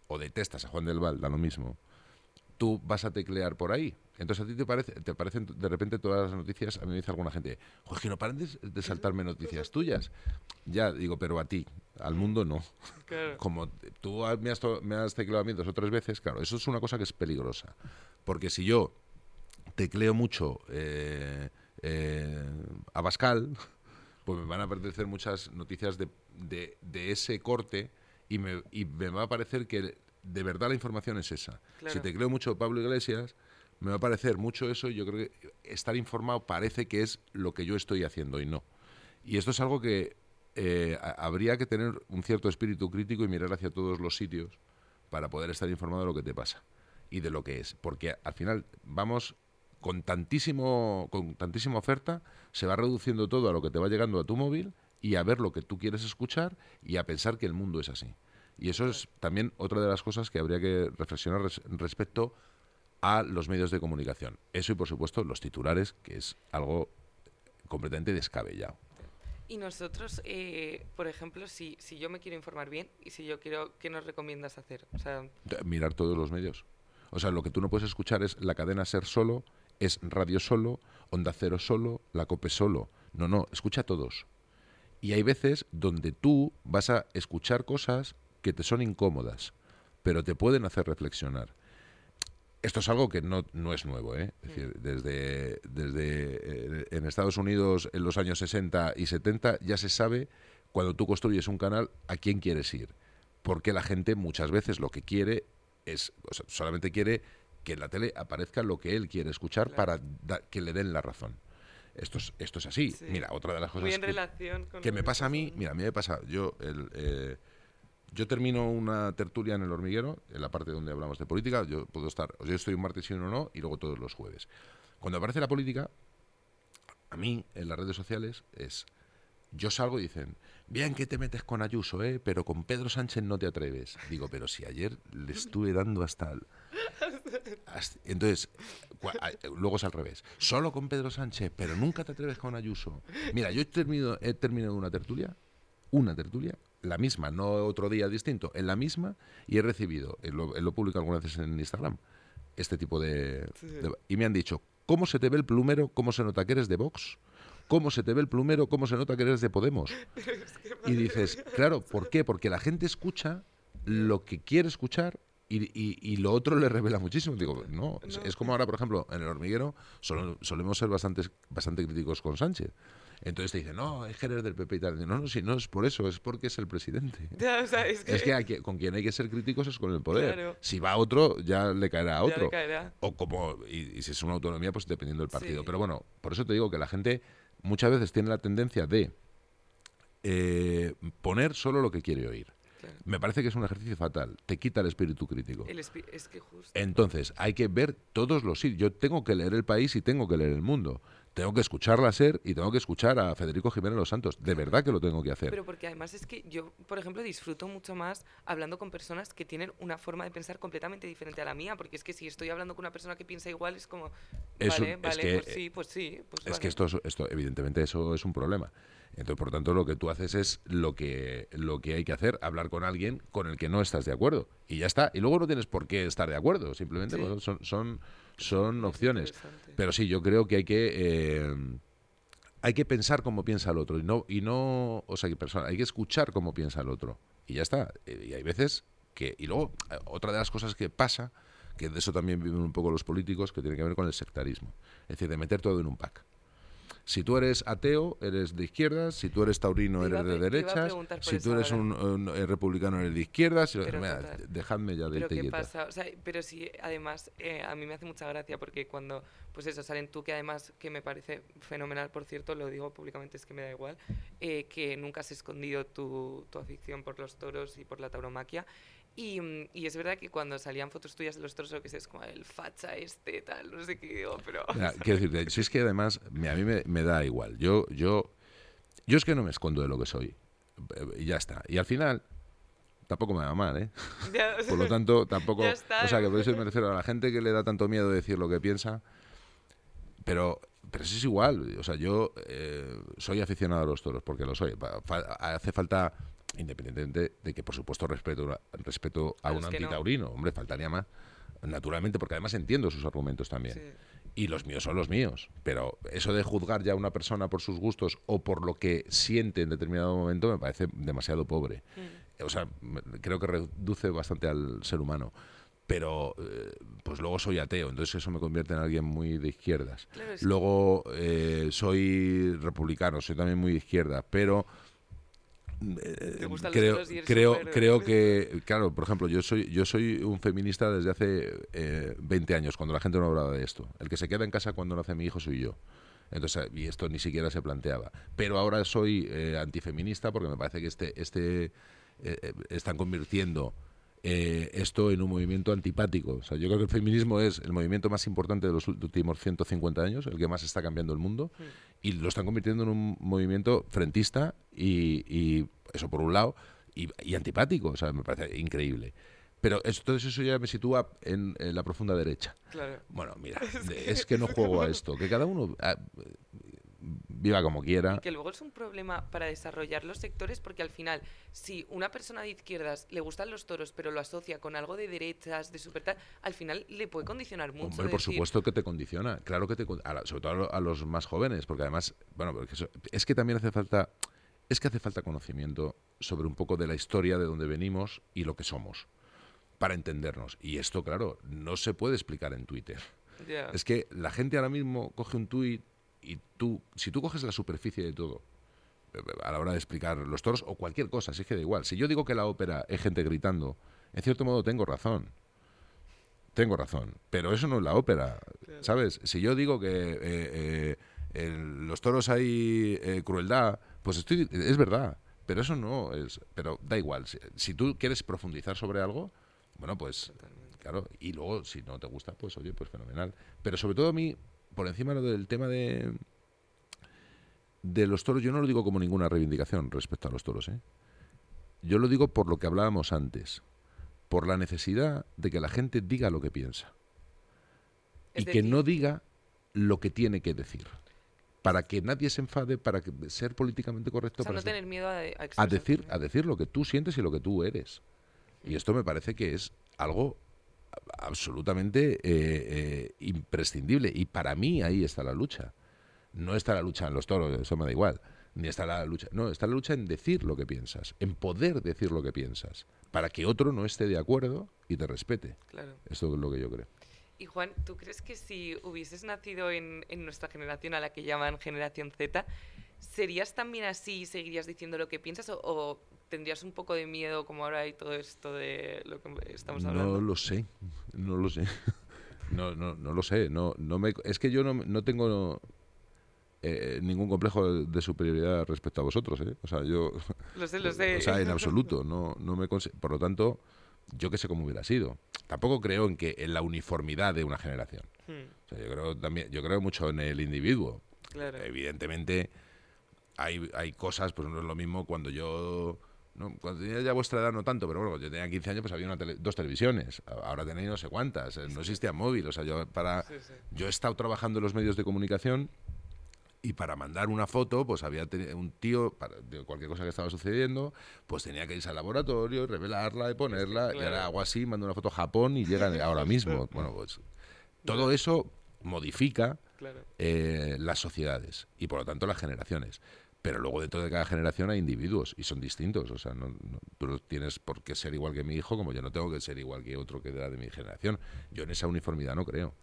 S3: o detestas a Juan del Val, da lo mismo, tú vas a teclear por ahí. Entonces a ti te, parece, te parecen de repente todas las noticias, a mí me dice alguna gente, oye, que no paren de, de saltarme noticias tuyas. Ya, digo, pero a ti, al mundo no. [laughs]
S1: Claro.
S3: Como tú me has, me has tecleado a mí dos o tres veces, claro, eso es una cosa que es peligrosa. Porque si yo tecleo mucho eh, eh, Abascal, pues me van a aparecer muchas noticias de, de- de ese corte y me, y me va a parecer que de verdad la información es esa.
S1: Claro.
S3: Si tecleo mucho Pablo Iglesias, me va a parecer mucho eso y yo creo que estar informado parece que es lo que yo estoy haciendo y no. Y esto es algo que eh, habría que tener un cierto espíritu crítico y mirar hacia todos los sitios para poder estar informado de lo que te pasa y de lo que es. Porque al final vamos con tantísimo, con tantísima oferta, se va reduciendo todo a lo que te va llegando a tu móvil y a ver lo que tú quieres escuchar y a pensar que el mundo es así. Y eso es también otra de las cosas que habría que reflexionar res- respecto a los medios de comunicación. Eso y por supuesto los titulares, que es algo completamente descabellado.
S1: Y nosotros, eh, por ejemplo, si, si yo me quiero informar bien y si yo quiero, ¿qué nos recomiendas hacer? O sea,
S3: De- Mirar todos los medios. O sea, lo que tú no puedes escuchar es la cadena Ser solo, es Radio solo, Onda Cero solo, La Cope solo. No, no, escucha todos. Y hay veces donde tú vas a escuchar cosas que te son incómodas, pero te pueden hacer reflexionar. Esto es algo que no, no es nuevo, ¿eh? Es decir, desde, desde eh, en Estados Unidos en los años 60 y 70 ya se sabe cuando tú construyes un canal a quién quieres ir. Porque la gente muchas veces lo que quiere es, o sea, solamente quiere que en la tele aparezca lo que él quiere escuchar
S1: Claro.
S3: para da- que le den la razón. Esto es, esto es así.
S1: Sí.
S3: Mira, otra de las cosas
S1: Muy en
S3: que,
S1: relación con
S3: que me pasa a mí, mira, a mí me pasa, yo, el, eh, yo termino una tertulia en el hormiguero, en la parte donde hablamos de política, yo puedo estar, yo estoy un martes y uno no, y luego todos los jueves. Cuando aparece la política, a mí en las redes sociales es, yo salgo y dicen, bien que te metes con Ayuso, ¿eh? pero con Pedro Sánchez no te atreves. Digo, pero si ayer le estuve dando hasta el... Entonces, luego es al revés. Solo con Pedro Sánchez, pero nunca te atreves con Ayuso. Mira, yo he terminado, he terminado una tertulia, una tertulia, la misma, no otro día distinto, en la misma, y he recibido, eh, lo, lo publico algunas veces en Instagram, este tipo de,
S1: Sí.
S3: de- Y me han dicho, ¿cómo se te ve el plumero? ¿Cómo se nota que eres de Vox? ¿Cómo se te ve el plumero? ¿Cómo se nota que eres de Podemos? [laughs] Y dices, claro, ¿por qué? Porque la gente escucha lo que quiere escuchar y, y- y lo otro le revela muchísimo. Digo, no, es,
S1: No.
S3: es como ahora, por ejemplo, en el hormiguero solo- solemos ser bastante, bastante críticos con Sánchez. Entonces te dicen, no, es que eres del PP y tal. No, no, si no es por eso, es porque es el presidente. [laughs]
S1: Ya, o sea, es que,
S3: Es que con quien hay que ser críticos es con el poder.
S1: Claro.
S3: Si va otro, ya le caerá a otro.
S1: caerá.
S3: O como, y, y si es una autonomía, pues dependiendo del partido.
S1: Sí.
S3: Pero bueno, por eso te digo que la gente muchas veces tiene la tendencia de eh, poner solo lo que quiere oír.
S1: Claro.
S3: Me parece que es un ejercicio fatal. Te quita el espíritu crítico.
S1: El espi- es que justo.
S3: Entonces, hay que ver todos los sitios. Yo tengo que leer el país y tengo que leer el mundo. Tengo que escuchar la SER y tengo que escuchar a Federico Jiménez Los Santos. De verdad que lo tengo que hacer.
S1: Pero porque además es que yo, por ejemplo, disfruto mucho más hablando con personas que tienen una forma de pensar completamente diferente a la mía, porque es que si estoy hablando con una persona que piensa igual es como,
S3: Es
S1: vale,
S3: un- es
S1: vale,
S3: que,
S1: pues sí, pues sí, pues
S3: Es
S1: vale.
S3: que esto, es- esto, evidentemente, eso es un problema. Entonces, por tanto, lo que tú haces es lo que, lo que hay que hacer, hablar con alguien con el que no estás de acuerdo. Y ya está. Y luego no tienes por qué estar de acuerdo. Simplemente
S1: Sí.
S3: son, son, son
S1: Es
S3: opciones. Pero sí, yo creo que hay que eh, hay que pensar cómo piensa el otro y no y no, o sea, que persona, hay que escuchar cómo piensa el otro y ya está. Eh, Y hay veces que y luego eh, otra de las cosas que pasa que de eso también viven un poco los políticos que tiene que ver con el sectarismo, es decir, de meter todo en un pack. Si tú eres ateo, eres de izquierdas. Si tú eres taurino, eres de derechas. Si tú eres un,
S1: ahora.
S3: un, eh, republicano, eres de izquierdas. Si-
S1: Pero
S3: mira,
S1: total.
S3: dejadme ya de
S1: Pero ¿qué pasa? O sea, pero sí, además, eh, a mí me hace mucha gracia porque cuando, pues eso, salen tú, que además, que me parece fenomenal, por cierto, lo digo públicamente, es que me da igual, eh, que nunca has escondido tu, tu afición por los toros y por la tauromaquia. Y, mm, y es verdad que cuando salían fotos tuyas de los toros, lo que es como el facha este, tal, no sé qué digo, pero...
S3: Mira, quiero decirte, si es que además a mí me, me da igual. Yo, yo, yo es que no me escondo de lo que soy. Eh, Y ya está. Y al final, tampoco me va mal, ¿eh? [laughs]
S1: Ya,
S3: Por lo tanto, tampoco. [laughs]
S1: Está.
S3: O sea, que por eso me refiero a la gente que le da tanto miedo decir lo que piensa. Pero, pero eso es igual. O sea, yo eh, soy aficionado a los toros, porque lo soy. Fa- hace falta, independientemente de que, por supuesto, respeto, respeto a, un
S1: no.
S3: antitaurino. Hombre, faltaría más. Naturalmente, porque además entiendo sus argumentos también.
S1: sí.
S3: Y los míos son los míos. Pero eso de juzgar ya a una persona por sus gustos o por lo que siente en determinado momento me parece demasiado pobre.
S1: Mm.
S3: O sea, creo que reduce bastante al ser humano. Pero, eh, pues luego soy ateo, entonces eso me convierte en alguien muy de izquierdas.
S1: Claro,
S3: Luego eh, soy republicano, soy también muy de izquierda, pero eh, creo, creo,
S1: súper-
S3: creo que, claro, por ejemplo, yo soy, yo soy un feminista desde hace eh, 20 años, cuando la gente no hablaba de esto. El que se queda en casa cuando nace mi hijo soy yo. Entonces, y esto ni siquiera se planteaba. Pero ahora soy eh, antifeminista porque me parece que este, este eh, eh, están convirtiendo eh, esto en un movimiento antipático. O sea, yo creo que el feminismo es el movimiento más importante de los últimos 150 años, el que más está cambiando el mundo. Y lo están convirtiendo en un movimiento frentista y, y eso por un lado, y, y antipático. O sea, me parece increíble. Pero todo eso ya me sitúa en, en la profunda derecha.
S1: Claro.
S3: Bueno, mira, [laughs] es que, no [laughs] juego a esto. Que cada uno ah, viva como quiera.
S1: Y que luego es un problema para desarrollar los sectores porque al final, si una persona de izquierdas le gustan los toros pero lo asocia con algo de derechas, de super tal, al final le puede condicionar mucho.
S3: Hombre, por
S1: decir,
S3: supuesto que te condiciona. Claro que te la- sobre todo a, lo- a los más jóvenes, porque además, bueno, porque eso- es que también hace falta es que hace falta conocimiento sobre un poco de la historia de donde venimos y lo que somos para entendernos. Y esto, claro, no se puede explicar en Twitter. Es que la gente ahora mismo coge un tuit y tú, si tú coges la superficie de todo, eh, a la hora de explicar los toros o cualquier cosa, si es que da igual. Si yo digo que la ópera es gente gritando, en cierto modo tengo razón. tengo razón. Pero eso no es la ópera, ¿sabes? Si yo digo que eh, eh, en los toros hay eh, crueldad, pues estoy, es verdad. Pero eso no es. Pero da igual. Si, si tú quieres profundizar sobre algo, bueno, pues claro. Y luego, si no te gusta, pues oye, pues fenomenal. Pero sobre todo a mí, por encima del tema de de los toros, yo no lo digo como ninguna reivindicación respecto a los toros, ¿eh? Yo lo digo por lo que hablábamos antes, por la necesidad de que la gente diga lo que piensa
S1: Es
S3: y que no diga lo que tiene que decir, para que nadie se enfade, para que, ser políticamente correcto,
S1: O sea,
S3: para
S1: no
S3: ser-
S1: tener miedo a, a
S3: decir, a decir lo que tú sientes y lo que tú eres.
S1: Mm.
S3: Y esto me parece que es algo absolutamente eh, eh, imprescindible. Y para mí ahí está la lucha. No está la lucha en los toros, eso me da igual. Ni está la lucha. No, está la lucha en decir lo que piensas, en poder decir lo que piensas, para que otro no esté de acuerdo y te respete.
S1: Claro.
S3: Esto es lo que yo creo.
S1: Y Juan, ¿tú crees que si hubieses nacido en, en nuestra generación, a la que llaman generación Z, serías también así y seguirías diciendo lo que piensas o, o tendrías un poco de miedo como ahora hay todo esto de lo que estamos hablando?
S3: No lo sé, no lo sé. [laughs] No, no, no lo sé. No, no me, es que yo no, no tengo eh, ningún complejo de, superioridad respecto a vosotros. ¿eh? O sea, yo, [laughs]
S1: Lo sé, lo [laughs] sé.
S3: o sea, en absoluto. No, no me por lo tanto, yo que sé cómo hubiera sido. Tampoco creo en que en la uniformidad de una generación.
S1: Hmm,
S3: O sea, yo creo también, yo creo mucho en el individuo.
S1: claro.
S3: Evidentemente, hay, hay cosas, pues no es lo mismo cuando yo. No, cuando tenía ya vuestra edad no tanto, pero bueno, cuando yo tenía 15 años pues había una tele- dos televisiones. Ahora tenéis no sé cuántas. eh, No existía móvil. O sea, yo para
S1: Sí, sí.
S3: yo he estado trabajando en los medios de comunicación y para mandar una foto, pues había un tío, para, de cualquier cosa que estaba sucediendo, pues tenía que irse al laboratorio, revelarla y ponerla. Y
S1: claro.
S3: ahora hago así, mando una foto a Japón y llega [laughs] ahora mismo. Bueno, pues todo eso modifica
S1: Claro.
S3: eh, las sociedades y por lo tanto las generaciones. Pero luego dentro de cada generación hay individuos y son distintos. O sea, no, no- tú no tienes por qué ser igual que mi hijo, como yo no tengo que ser igual que otro que era de mi generación. Yo en esa uniformidad no creo.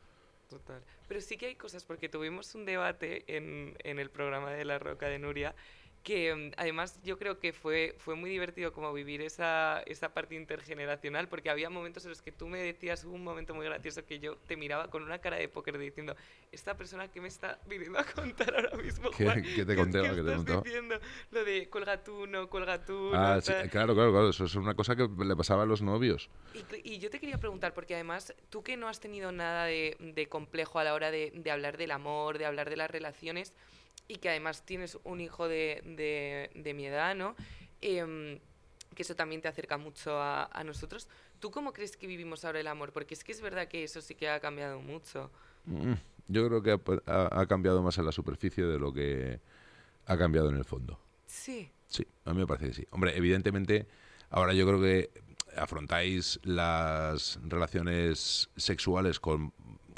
S1: Total. Pero sí que hay cosas, porque tuvimos un debate en, en el programa de La Roca de Nuria, que mm, además yo creo que fue, fue muy divertido como vivir esa, esa parte intergeneracional, porque había momentos en los que tú me decías, hubo un momento muy gracioso que yo te miraba con una cara de póker diciendo, esta persona que me está viniendo a contar ahora mismo,
S3: ¿Qué-
S1: Juan,
S3: qué te contaba, qué te
S1: estás diciendo? Lo de cuelga tú, no cuelga tú,
S3: Ah,
S1: no
S3: sí,
S1: tal".
S3: claro, claro, claro. Eso es una cosa que le pasaba a los novios.
S1: Y, y yo te quería preguntar, porque además tú que no has tenido nada de, de complejo a la hora de, de hablar del amor, de hablar de las relaciones, y que además tienes un hijo de, de- de mi edad, ¿no? Em, que eso también te acerca mucho a, a nosotros. ¿Tú cómo crees que vivimos ahora el amor? Porque es que es verdad que eso sí que ha cambiado mucho.
S3: Mm, Yo creo que ha, ha- ha cambiado más en la superficie de lo que ha cambiado en el fondo.
S1: Sí,
S3: Sí, a mí me parece que sí. Hombre, evidentemente, ahora yo creo que afrontáis las relaciones sexuales con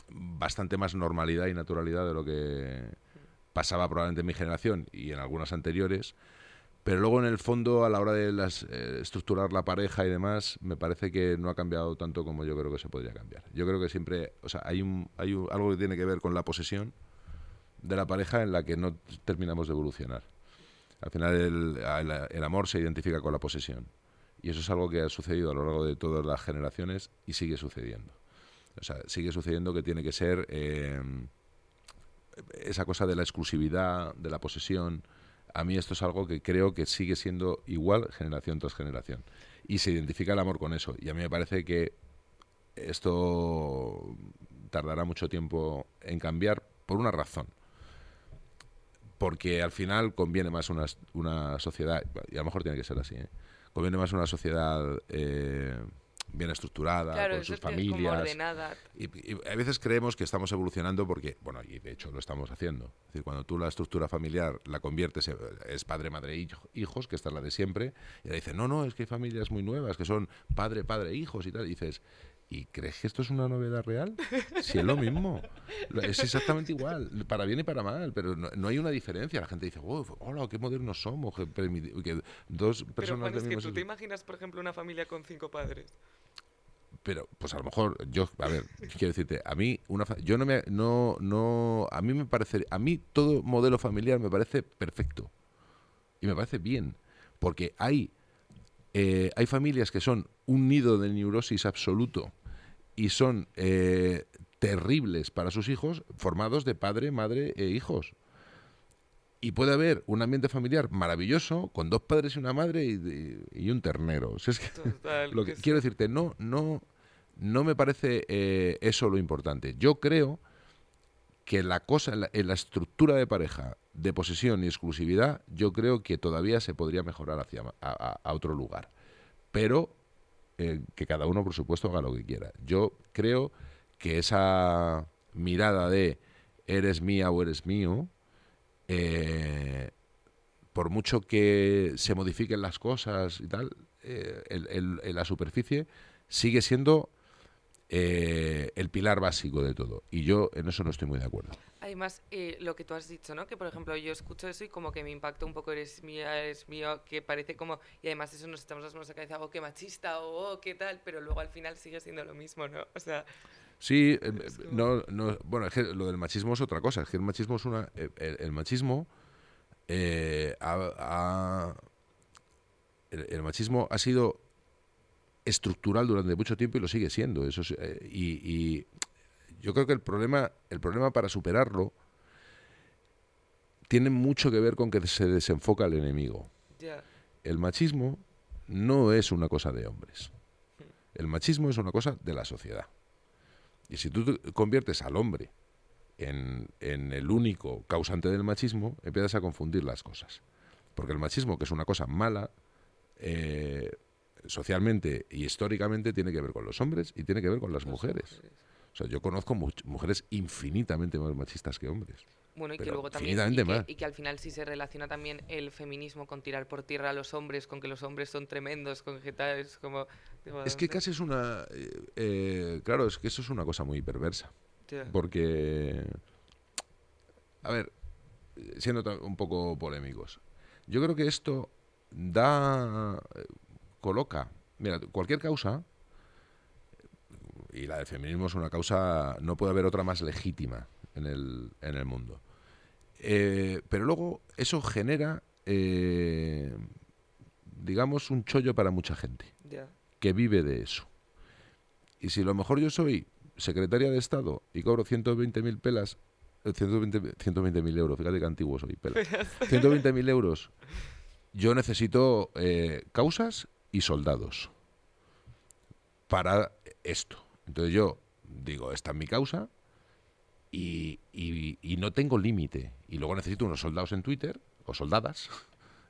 S3: bastante más normalidad y naturalidad de lo que pasaba probablemente en mi generación y en algunas anteriores. Pero luego en el fondo, a la hora de eh, estructurar la pareja y demás, me parece que no ha cambiado tanto como yo creo que se podría cambiar. Yo creo que siempre, o sea, hay, un, hay algo que tiene que ver con la posesión de la pareja en la que no terminamos de evolucionar. Al final el amor se identifica con la posesión. Y eso es algo que ha sucedido a lo largo de todas las generaciones y sigue sucediendo. O sea, sigue sucediendo que tiene que ser eh, esa cosa de la exclusividad, de la posesión. A mí esto es algo que creo que sigue siendo igual generación tras generación. Y se identifica el amor con eso. Y a mí me parece que esto tardará mucho tiempo en cambiar por una razón porque al final conviene más una, una sociedad, y a lo mejor tiene que ser así, ¿eh? conviene más una sociedad eh, bien estructurada,
S1: claro,
S3: con sus
S1: es
S3: familias. Y, y a veces creemos que estamos evolucionando porque, bueno, y de hecho lo estamos haciendo. Es decir, cuando tú la estructura familiar la conviertes, en- es padre, madre, hijo- hijos, que esta es la de siempre, y ahora dicen, no, no, es que hay familias muy nuevas, que son padre, padre, hijos y tal. Y dices, ¿y crees que esto es una novedad real? Si es lo mismo. Es exactamente igual, para bien y para mal, pero no, no hay una diferencia. La gente dice, wow, hola, qué modernos somos, que, que dos
S1: Pero
S3: personas
S1: Juan,
S3: del
S1: es que tú
S3: sexo".
S1: te imaginas, por ejemplo, una familia con cinco padres.
S3: Pero pues a lo mejor yo a ver quiero decirte a mí una yo no me no no a mí me parece a mí todo modelo familiar me parece perfecto y me parece bien porque hay eh, hay familias que son un nido de neurosis absoluto y son eh, terribles para sus hijos, formados de padre, madre e hijos. Y puede haber un ambiente familiar maravilloso con dos padres y una madre y, un ternero. es que, [laughs] lo que, quiero decirte, no, no, no me parece eh, eso lo importante. Yo creo que la cosa, en la, estructura de pareja, de posesión y exclusividad, yo creo que todavía se podría mejorar hacia a, otro lugar. Pero eh, que cada uno, por supuesto, haga lo que quiera. Yo creo que esa mirada de eres mía o eres mío, eh, por mucho que se modifiquen las cosas y tal, eh, en la superficie sigue siendo eh, el pilar básico de todo. Y yo en eso no estoy muy de acuerdo.
S1: Además, eh, lo que tú has dicho, ¿no? Que por ejemplo yo escucho eso y como que me impacta un poco, eres mía, eres mío, que parece como... Y además eso nos estamos las manos a la cabeza, oh, qué machista, o oh, qué tal, pero luego al final sigue siendo lo mismo, ¿no? O sea...
S3: Sí, eh, no, no, bueno, es que lo del machismo es otra cosa, es que el machismo es una... el, machismo ha, el machismo ha sido estructural durante mucho tiempo y lo sigue siendo. Eso eh, y, yo creo que el problema, el problema para superarlo tiene mucho que ver con que se desenfoca el enemigo. El machismo no es una cosa de hombres. El machismo es una cosa de la sociedad. Y si tú conviertes al hombre en, en, el único causante del machismo, empiezas a confundir las cosas. Porque el machismo, que es una cosa mala, eh, socialmente y históricamente tiene que ver con los hombres y tiene que ver con las, mujeres. O sea, yo conozco mujeres infinitamente más machistas que hombres.
S1: Bueno, y que luego también y que, al final sí se relaciona también el feminismo con tirar por tierra a los hombres, con que los hombres son tremendos, con que tal, es como...
S3: es que casi es una... Eh, eh, claro, es que eso es una cosa muy perversa. Porque... A ver, siendo un poco polémicos, yo creo que esto da coloca, mira, cualquier causa, y la del feminismo es una causa, no puede haber otra más legítima en el, en el mundo. Eh, pero luego eso genera, eh, digamos, un chollo para mucha gente que vive de eso. Y si a lo mejor yo soy secretaria de Estado y cobro 120.000 pelas, 120.000 eh, euros, fíjate que antiguo soy, pelas, [laughs] 120.000 euros, yo necesito causas y soldados para esto. Entonces yo digo, esta es mi causa y, no tengo límite. Y luego necesito unos soldados en Twitter, o soldadas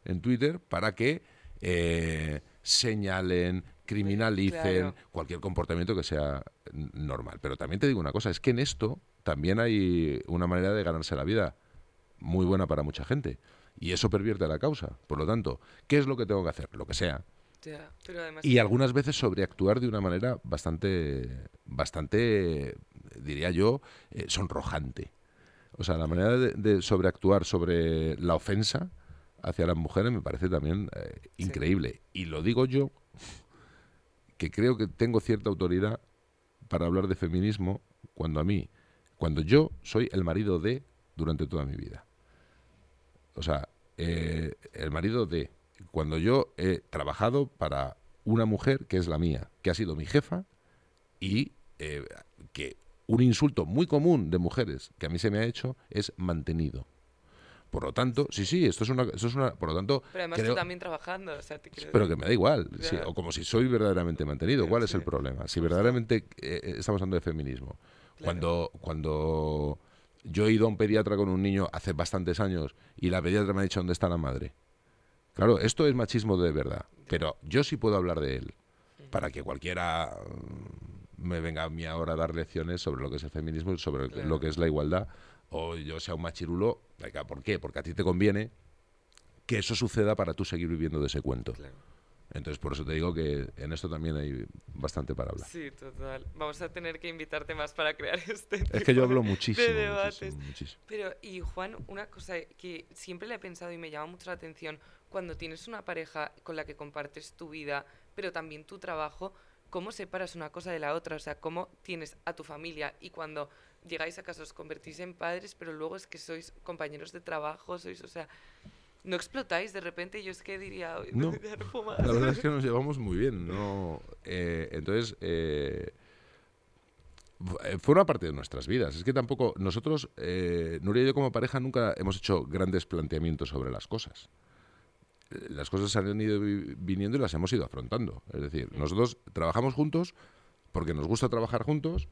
S3: en Twitter, para que eh, señalen, criminalicen cualquier comportamiento que sea normal. Pero también te digo una cosa, es que en esto también hay una manera de ganarse la vida muy buena para mucha gente. Y eso pervierte la causa. Por lo tanto, ¿qué es lo que tengo que hacer? Lo que sea y algunas veces sobreactuar de una manera bastante, bastante, diría yo, eh, sonrojante. O sea, la manera de, sobreactuar sobre la ofensa hacia las mujeres me parece también eh, increíble. Y lo digo yo, que creo que tengo cierta autoridad para hablar de feminismo cuando a mí, cuando yo soy el marido de durante toda mi vida. O sea, eh, el marido de cuando yo he trabajado para una mujer que es la mía, que ha sido mi jefa y eh, que un insulto muy común de mujeres que a mí se me ha hecho es mantenido. Por lo tanto, sí, sí, esto es una, esto es una por lo tanto.
S1: Pero además tú también trabajando, o sea,
S3: Pero que me da igual, o como si soy verdaderamente mantenido. ¿Cuál es el problema? Si verdaderamente eh, eh, estamos hablando de feminismo, cuando cuando yo he ido a un pediatra con un niño hace bastantes años y la pediatra me ha dicho dónde está la madre, Claro, esto es machismo de verdad, pero yo sí puedo hablar de él para que cualquiera mm, me venga a mí ahora a dar lecciones sobre lo que es el feminismo, sobre lo que es la igualdad, o yo sea un machirulo. ¿Por qué? Porque a ti te conviene que eso suceda para tú seguir viviendo de ese cuento. Entonces, por eso te digo que en esto también hay bastante para hablar.
S1: Sí, total. Vamos a tener que invitarte más para crear [laughs] este
S3: Es que yo hablo muchísimo,
S1: de
S3: debates.
S1: Pero, y Juan, una cosa que siempre le he pensado y me llama mucho la atención, cuando tienes una pareja con la que compartes tu vida, pero también tu trabajo, ¿cómo separas una cosa de la otra? O sea, ¿cómo tienes a tu familia y cuando llegáis a casa os convertís en padres, pero luego es que sois compañeros de trabajo, sois, o sea, no explotáis de repente? Yo es que diría,
S3: no, la verdad es que [laughs] nos llevamos muy bien, ¿no? Eh, entonces, eh, forma parte de nuestras vidas. Es que tampoco nosotros, eh, Nuria y yo como pareja, nunca hemos hecho grandes planteamientos sobre las cosas. Las cosas han ido vi- viniendo y las hemos ido afrontando. Es decir, nosotros trabajamos juntos porque nos gusta trabajar juntos,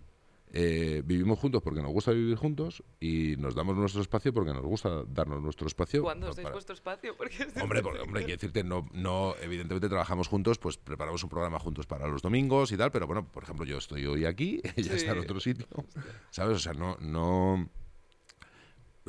S3: eh, vivimos juntos porque nos gusta vivir juntos y nos damos nuestro espacio porque nos gusta darnos nuestro espacio.
S1: ¿Cuándo os
S3: pa-
S1: dais
S3: para-
S1: vuestro espacio? Porque [laughs] es
S3: Hombre, porque, hombre, quiero decirte, no, no, evidentemente trabajamos juntos, pues preparamos un programa juntos para los domingos y tal, pero bueno, por ejemplo, yo estoy hoy aquí, [laughs] ella está en otro sitio, ¿sabes? O sea, no, no,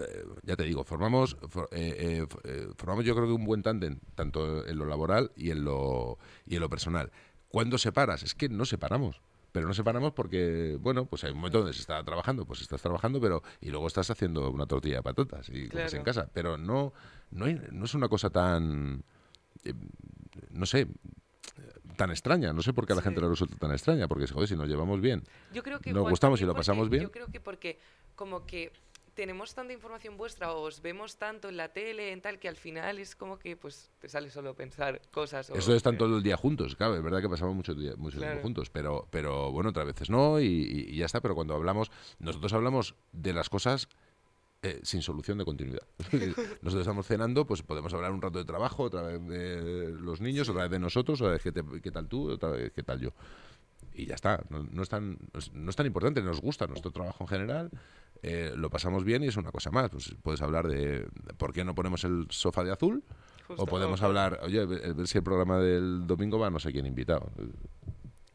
S3: eh, ya te digo, formamos, for- eh, eh, formamos yo creo que un buen tándem, tanto en lo laboral y en lo, y en lo personal. ¿Cuándo separas? Es que no separamos. Pero no separamos porque, bueno, pues hay un momento donde se está trabajando, pues estás trabajando, pero y luego estás haciendo una tortilla de patatas y comes en
S1: Claro.
S3: casa. Pero no, no, hay- no es una cosa tan, eh, no sé, tan extraña. No sé por qué a la
S1: Sí.
S3: gente le resulta tan extraña, porque joder, si nos llevamos bien.
S1: Yo creo que
S3: Nos gustamos y lo
S1: porque-
S3: pasamos bien.
S1: Yo creo que porque como que tenemos tanta información vuestra, o os vemos tanto en la tele, en tal, que al final es como que pues te sale solo pensar cosas. o-
S3: Eso están todo el día juntos, claro, es verdad que pasamos mucho, día- mucho tiempo juntos, pero, pero bueno, otras veces no y ya está, pero cuando hablamos, nosotros hablamos de las cosas eh, sin solución de continuidad. [laughs] nosotros estamos cenando, pues podemos hablar un rato de trabajo, otra vez de los niños, otra vez de nosotros, otra vez qué, te- qué tal tú, otra vez qué tal yo. Y ya está, no, no es tan, no es- tan importante, nos gusta nuestro trabajo en general, eh, lo pasamos bien y es una cosa más. Pues puedes hablar de, por qué no ponemos el sofá de azul,
S1: Justo,
S3: o podemos hablar, oye, ver ver si el programa del domingo va no sé quién invitado.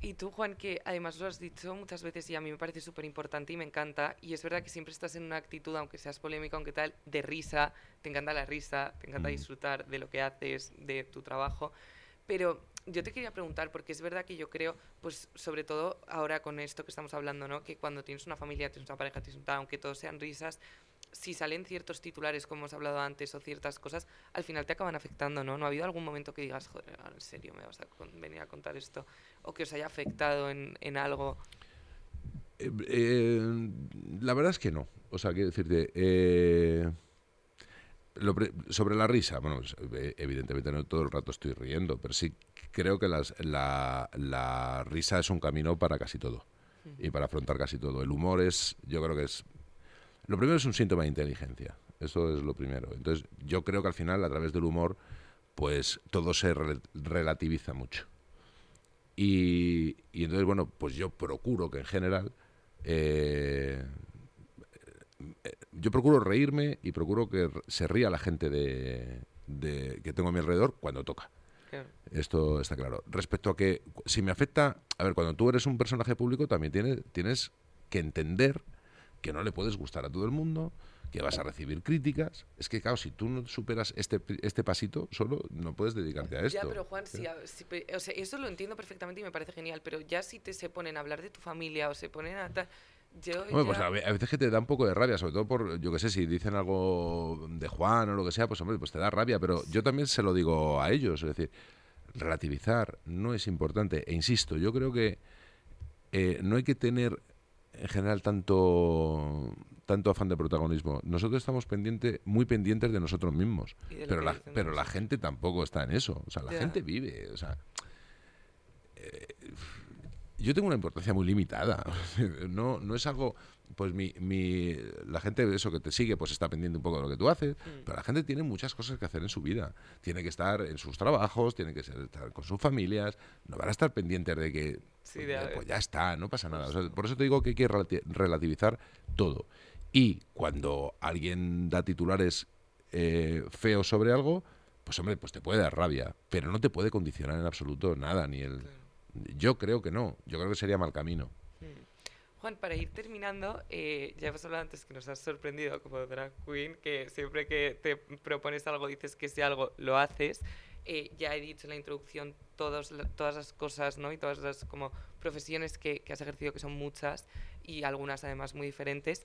S1: Y tú, Juan, que además lo has dicho muchas veces y a mí me parece súper importante y me encanta. Y es verdad que siempre estás en una actitud, aunque seas polémica, aunque tal, de risa. Te encanta la risa, te encanta
S3: Mm.
S1: disfrutar de lo que haces, de tu trabajo. Pero yo te quería preguntar, porque es verdad que yo creo, pues sobre todo ahora con esto que estamos hablando, ¿no? Que cuando tienes una familia, tienes una pareja, tienes un tal, aunque todos sean risas, si salen ciertos titulares, como hemos hablado antes, o ciertas cosas, al final te acaban afectando, ¿no? ¿No ha habido algún momento que digas, joder, en serio me vas a venir a contar esto? O que os haya afectado en, en algo.
S3: Eh, eh, la verdad es que no. O sea, quiero decirte, eh, sobre la risa, bueno, pues, eh, evidentemente no todo el rato estoy riendo, pero sí creo que las- la, la risa es un camino para casi todo y para afrontar casi todo. El humor es, yo creo que es, lo primero es un síntoma de inteligencia, eso es lo primero. Entonces, yo creo que al final, a través del humor, pues todo se rel- relativiza mucho. Y, y entonces, bueno, pues yo procuro que en general, eh, yo procuro reírme y procuro que se ría la gente de, de- que tengo a mi alrededor cuando toca.
S1: Claro.
S3: Esto está claro. Respecto a que si me afecta, a ver, cuando tú eres un personaje público también tienes, tienes que entender que no le puedes gustar a todo el mundo, que vas a recibir críticas. Es que, claro, si tú no superas este, este pasito, solo no puedes dedicarte a esto.
S1: Ya, pero Juan, si, a- si o sea, eso lo entiendo perfectamente y me parece genial, pero ya si te se ponen a hablar de tu familia o se ponen a tal... Yo
S3: Hombre, pues a, ve- a veces que te da un poco de rabia, sobre todo por, yo que sé, si dicen algo de Juan o lo que sea, pues hombre, pues te da rabia, pero yo también se lo digo a ellos, es decir, relativizar no es importante. E insisto, yo creo que eh, no hay que tener en general tanto tanto afán de protagonismo. Nosotros estamos pendiente, muy pendientes de nosotros mismos,
S1: de
S3: pero la, pero la gente tampoco está en eso. O sea, la gente vive, o sea, yo tengo una importancia muy limitada. [laughs] No, no es algo, pues mi, mi, la gente de eso que te sigue, pues está pendiente un poco de lo que tú haces,
S1: Mm.
S3: pero la gente tiene muchas cosas que hacer en su vida. Tiene que estar en sus trabajos, tiene que estar con sus familias, no van a estar pendientes de que,
S1: Sí,
S3: pues,
S1: de-
S3: ya- pues ya está, no pasa nada. O sea, por eso te digo que hay que relati- relativizar todo. Y cuando alguien da titulares eh, feos sobre algo, pues hombre, pues te puede dar rabia, pero no te puede condicionar en absoluto nada, ni el... Yo creo que no, yo creo que sería mal camino.
S1: Juan, para ir terminando, eh, ya hemos hablado antes que nos has sorprendido como drag queen, que siempre que te propones algo dices que ese algo lo haces. Eh, ya he dicho en la introducción todos, todas las cosas ¿no? y todas las como profesiones que, que has ejercido, que son muchas y algunas además muy diferentes.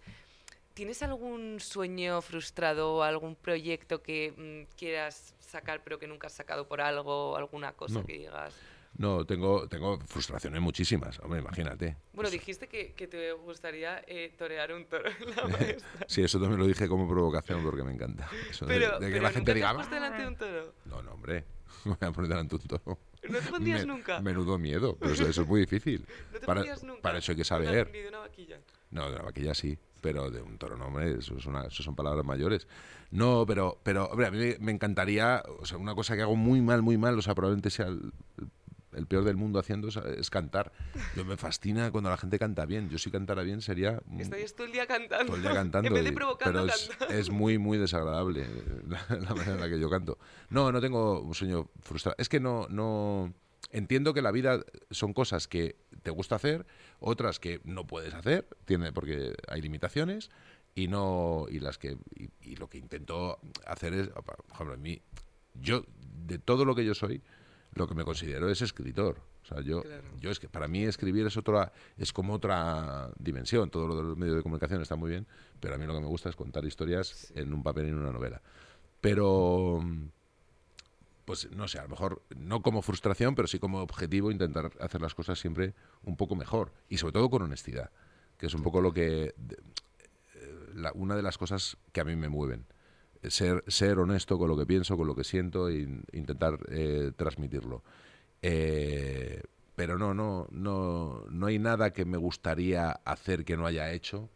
S1: ¿Tienes algún sueño frustrado, algún proyecto que mm, quieras sacar pero que nunca has sacado por algo, alguna cosa
S3: No.
S1: que digas?
S3: No, tengo, tengo frustraciones muchísimas, hombre, imagínate.
S1: Bueno, dijiste que, que te gustaría eh, torear un toro en la [laughs] maestra.
S3: Sí, eso también lo dije como provocación porque me encanta. Eso de-
S1: Pero,
S3: de, que
S1: pero
S3: la gente
S1: te
S3: diga...
S1: puesto delante de un toro.
S3: No, no, hombre, [laughs] me voy a poner delante un toro.
S1: ¿No te pondrías nunca?
S3: Menudo miedo, pero eso, es muy difícil. [laughs]
S1: ¿No te
S3: para,
S1: nunca?
S3: para eso hay que saber.
S1: Ni de una vaquilla.
S3: No, de una vaquilla sí, pero de un toro no, hombre, eso, es una, eso son palabras mayores. No, pero, pero hombre, a mí me encantaría, o sea, una cosa que hago muy mal, muy mal, o sea, probablemente sea el, el peor del mundo haciendo, es, es cantar. Yo me fascina cuando la gente canta bien. Yo si cantara bien sería... mm,
S1: Estarías todo el día cantando.
S3: todo el día cantando.
S1: En vez de provocando,
S3: pero es, muy, muy desagradable eh, la, la manera en la que yo canto. No, no tengo un sueño frustrado. Es que no, no. Entiendo que la vida son cosas que te gusta hacer, otras que no puedes hacer, tiene, porque hay limitaciones, y no. Y las que. Y, y lo que intento hacer es. Por ejemplo, en mí. Yo, de todo lo que yo soy, lo que me considero es escritor. O sea, yo,
S1: Claro.
S3: yo es que para mí escribir es otra, es como otra dimensión. Todo lo de los medios de comunicación está muy bien, pero a mí lo que me gusta es contar historias en un papel y en una novela. Pero, pues no sé, a lo mejor no como frustración, pero sí como objetivo intentar hacer las cosas siempre un poco mejor y sobre todo con honestidad, que es un poco lo que de- eh, la- una de las cosas que a mí me mueven. Ser, ser honesto con lo que pienso, con lo que siento e in- intentar eh, transmitirlo. Eh, pero no, no, no, no hay nada que me gustaría hacer que no haya hecho,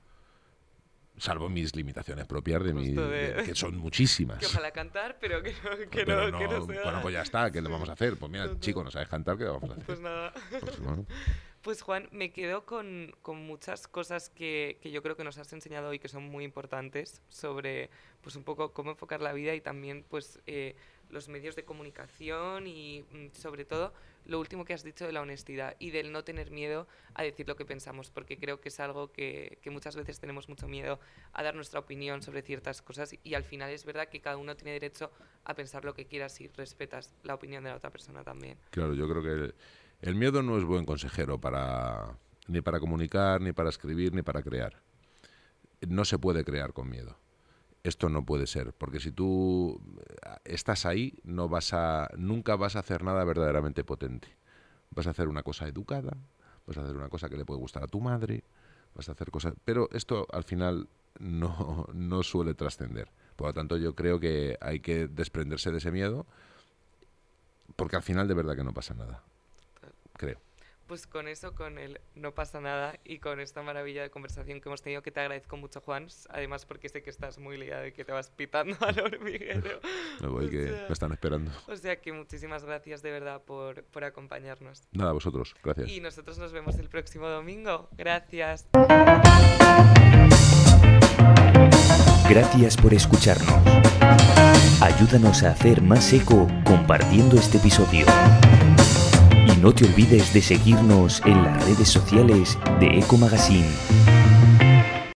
S3: salvo mis limitaciones propias de mi,
S1: Justo de-
S3: de- que son muchísimas.
S1: Que ojalá cantar, pero que no, que
S3: Pero
S1: no, que no sea.
S3: bueno, pues ya está, ¿qué le vamos a hacer? Pues mira,
S1: Total.
S3: chico, no sabes cantar, ¿qué le vamos a hacer?
S1: Pues nada.
S3: Pues, bueno, [laughs]
S1: Pues Juan, me quedo con, con muchas cosas que, que yo creo que nos has enseñado hoy que son muy importantes sobre pues un poco cómo enfocar la vida y también pues eh, los medios de comunicación y mm, sobre todo lo último que has dicho de la honestidad y del no tener miedo a decir lo que pensamos, porque creo que es algo que, que muchas veces tenemos mucho miedo a dar nuestra opinión sobre ciertas cosas y al final es verdad que cada uno tiene derecho a pensar lo que quiera si respetas la opinión de la otra persona también.
S3: claro, yo creo que el, miedo no es buen consejero para ni para comunicar, ni para escribir, ni para crear. No se puede crear con miedo. Esto no puede ser, porque si tú eh, estás ahí, no vas a, nunca vas a hacer nada verdaderamente potente. Vas a hacer una cosa educada, vas a hacer una cosa que le puede gustar a tu madre, vas a hacer cosas, pero esto al final no [laughs] suele trascender. Por lo tanto, yo creo que hay que desprenderse de ese miedo, porque al final de verdad que no pasa nada. Creo.
S1: Pues con eso, con el no pasa nada y con esta maravilla de conversación que hemos tenido, que te agradezco mucho, Juan, además porque sé que estás muy liado y que te vas pitando al hormiguero. [laughs]
S3: Me voy
S1: O
S3: que
S1: sea-
S3: me están esperando.
S1: O sea que muchísimas gracias de verdad por, por acompañarnos.
S3: Nada, a vosotros. Gracias.
S1: Y nosotros nos vemos el próximo domingo. Gracias.
S2: Gracias por escucharnos. Ayúdanos a hacer más eco compartiendo este episodio. No te olvides de seguirnos en las redes sociales de Eco Magazine.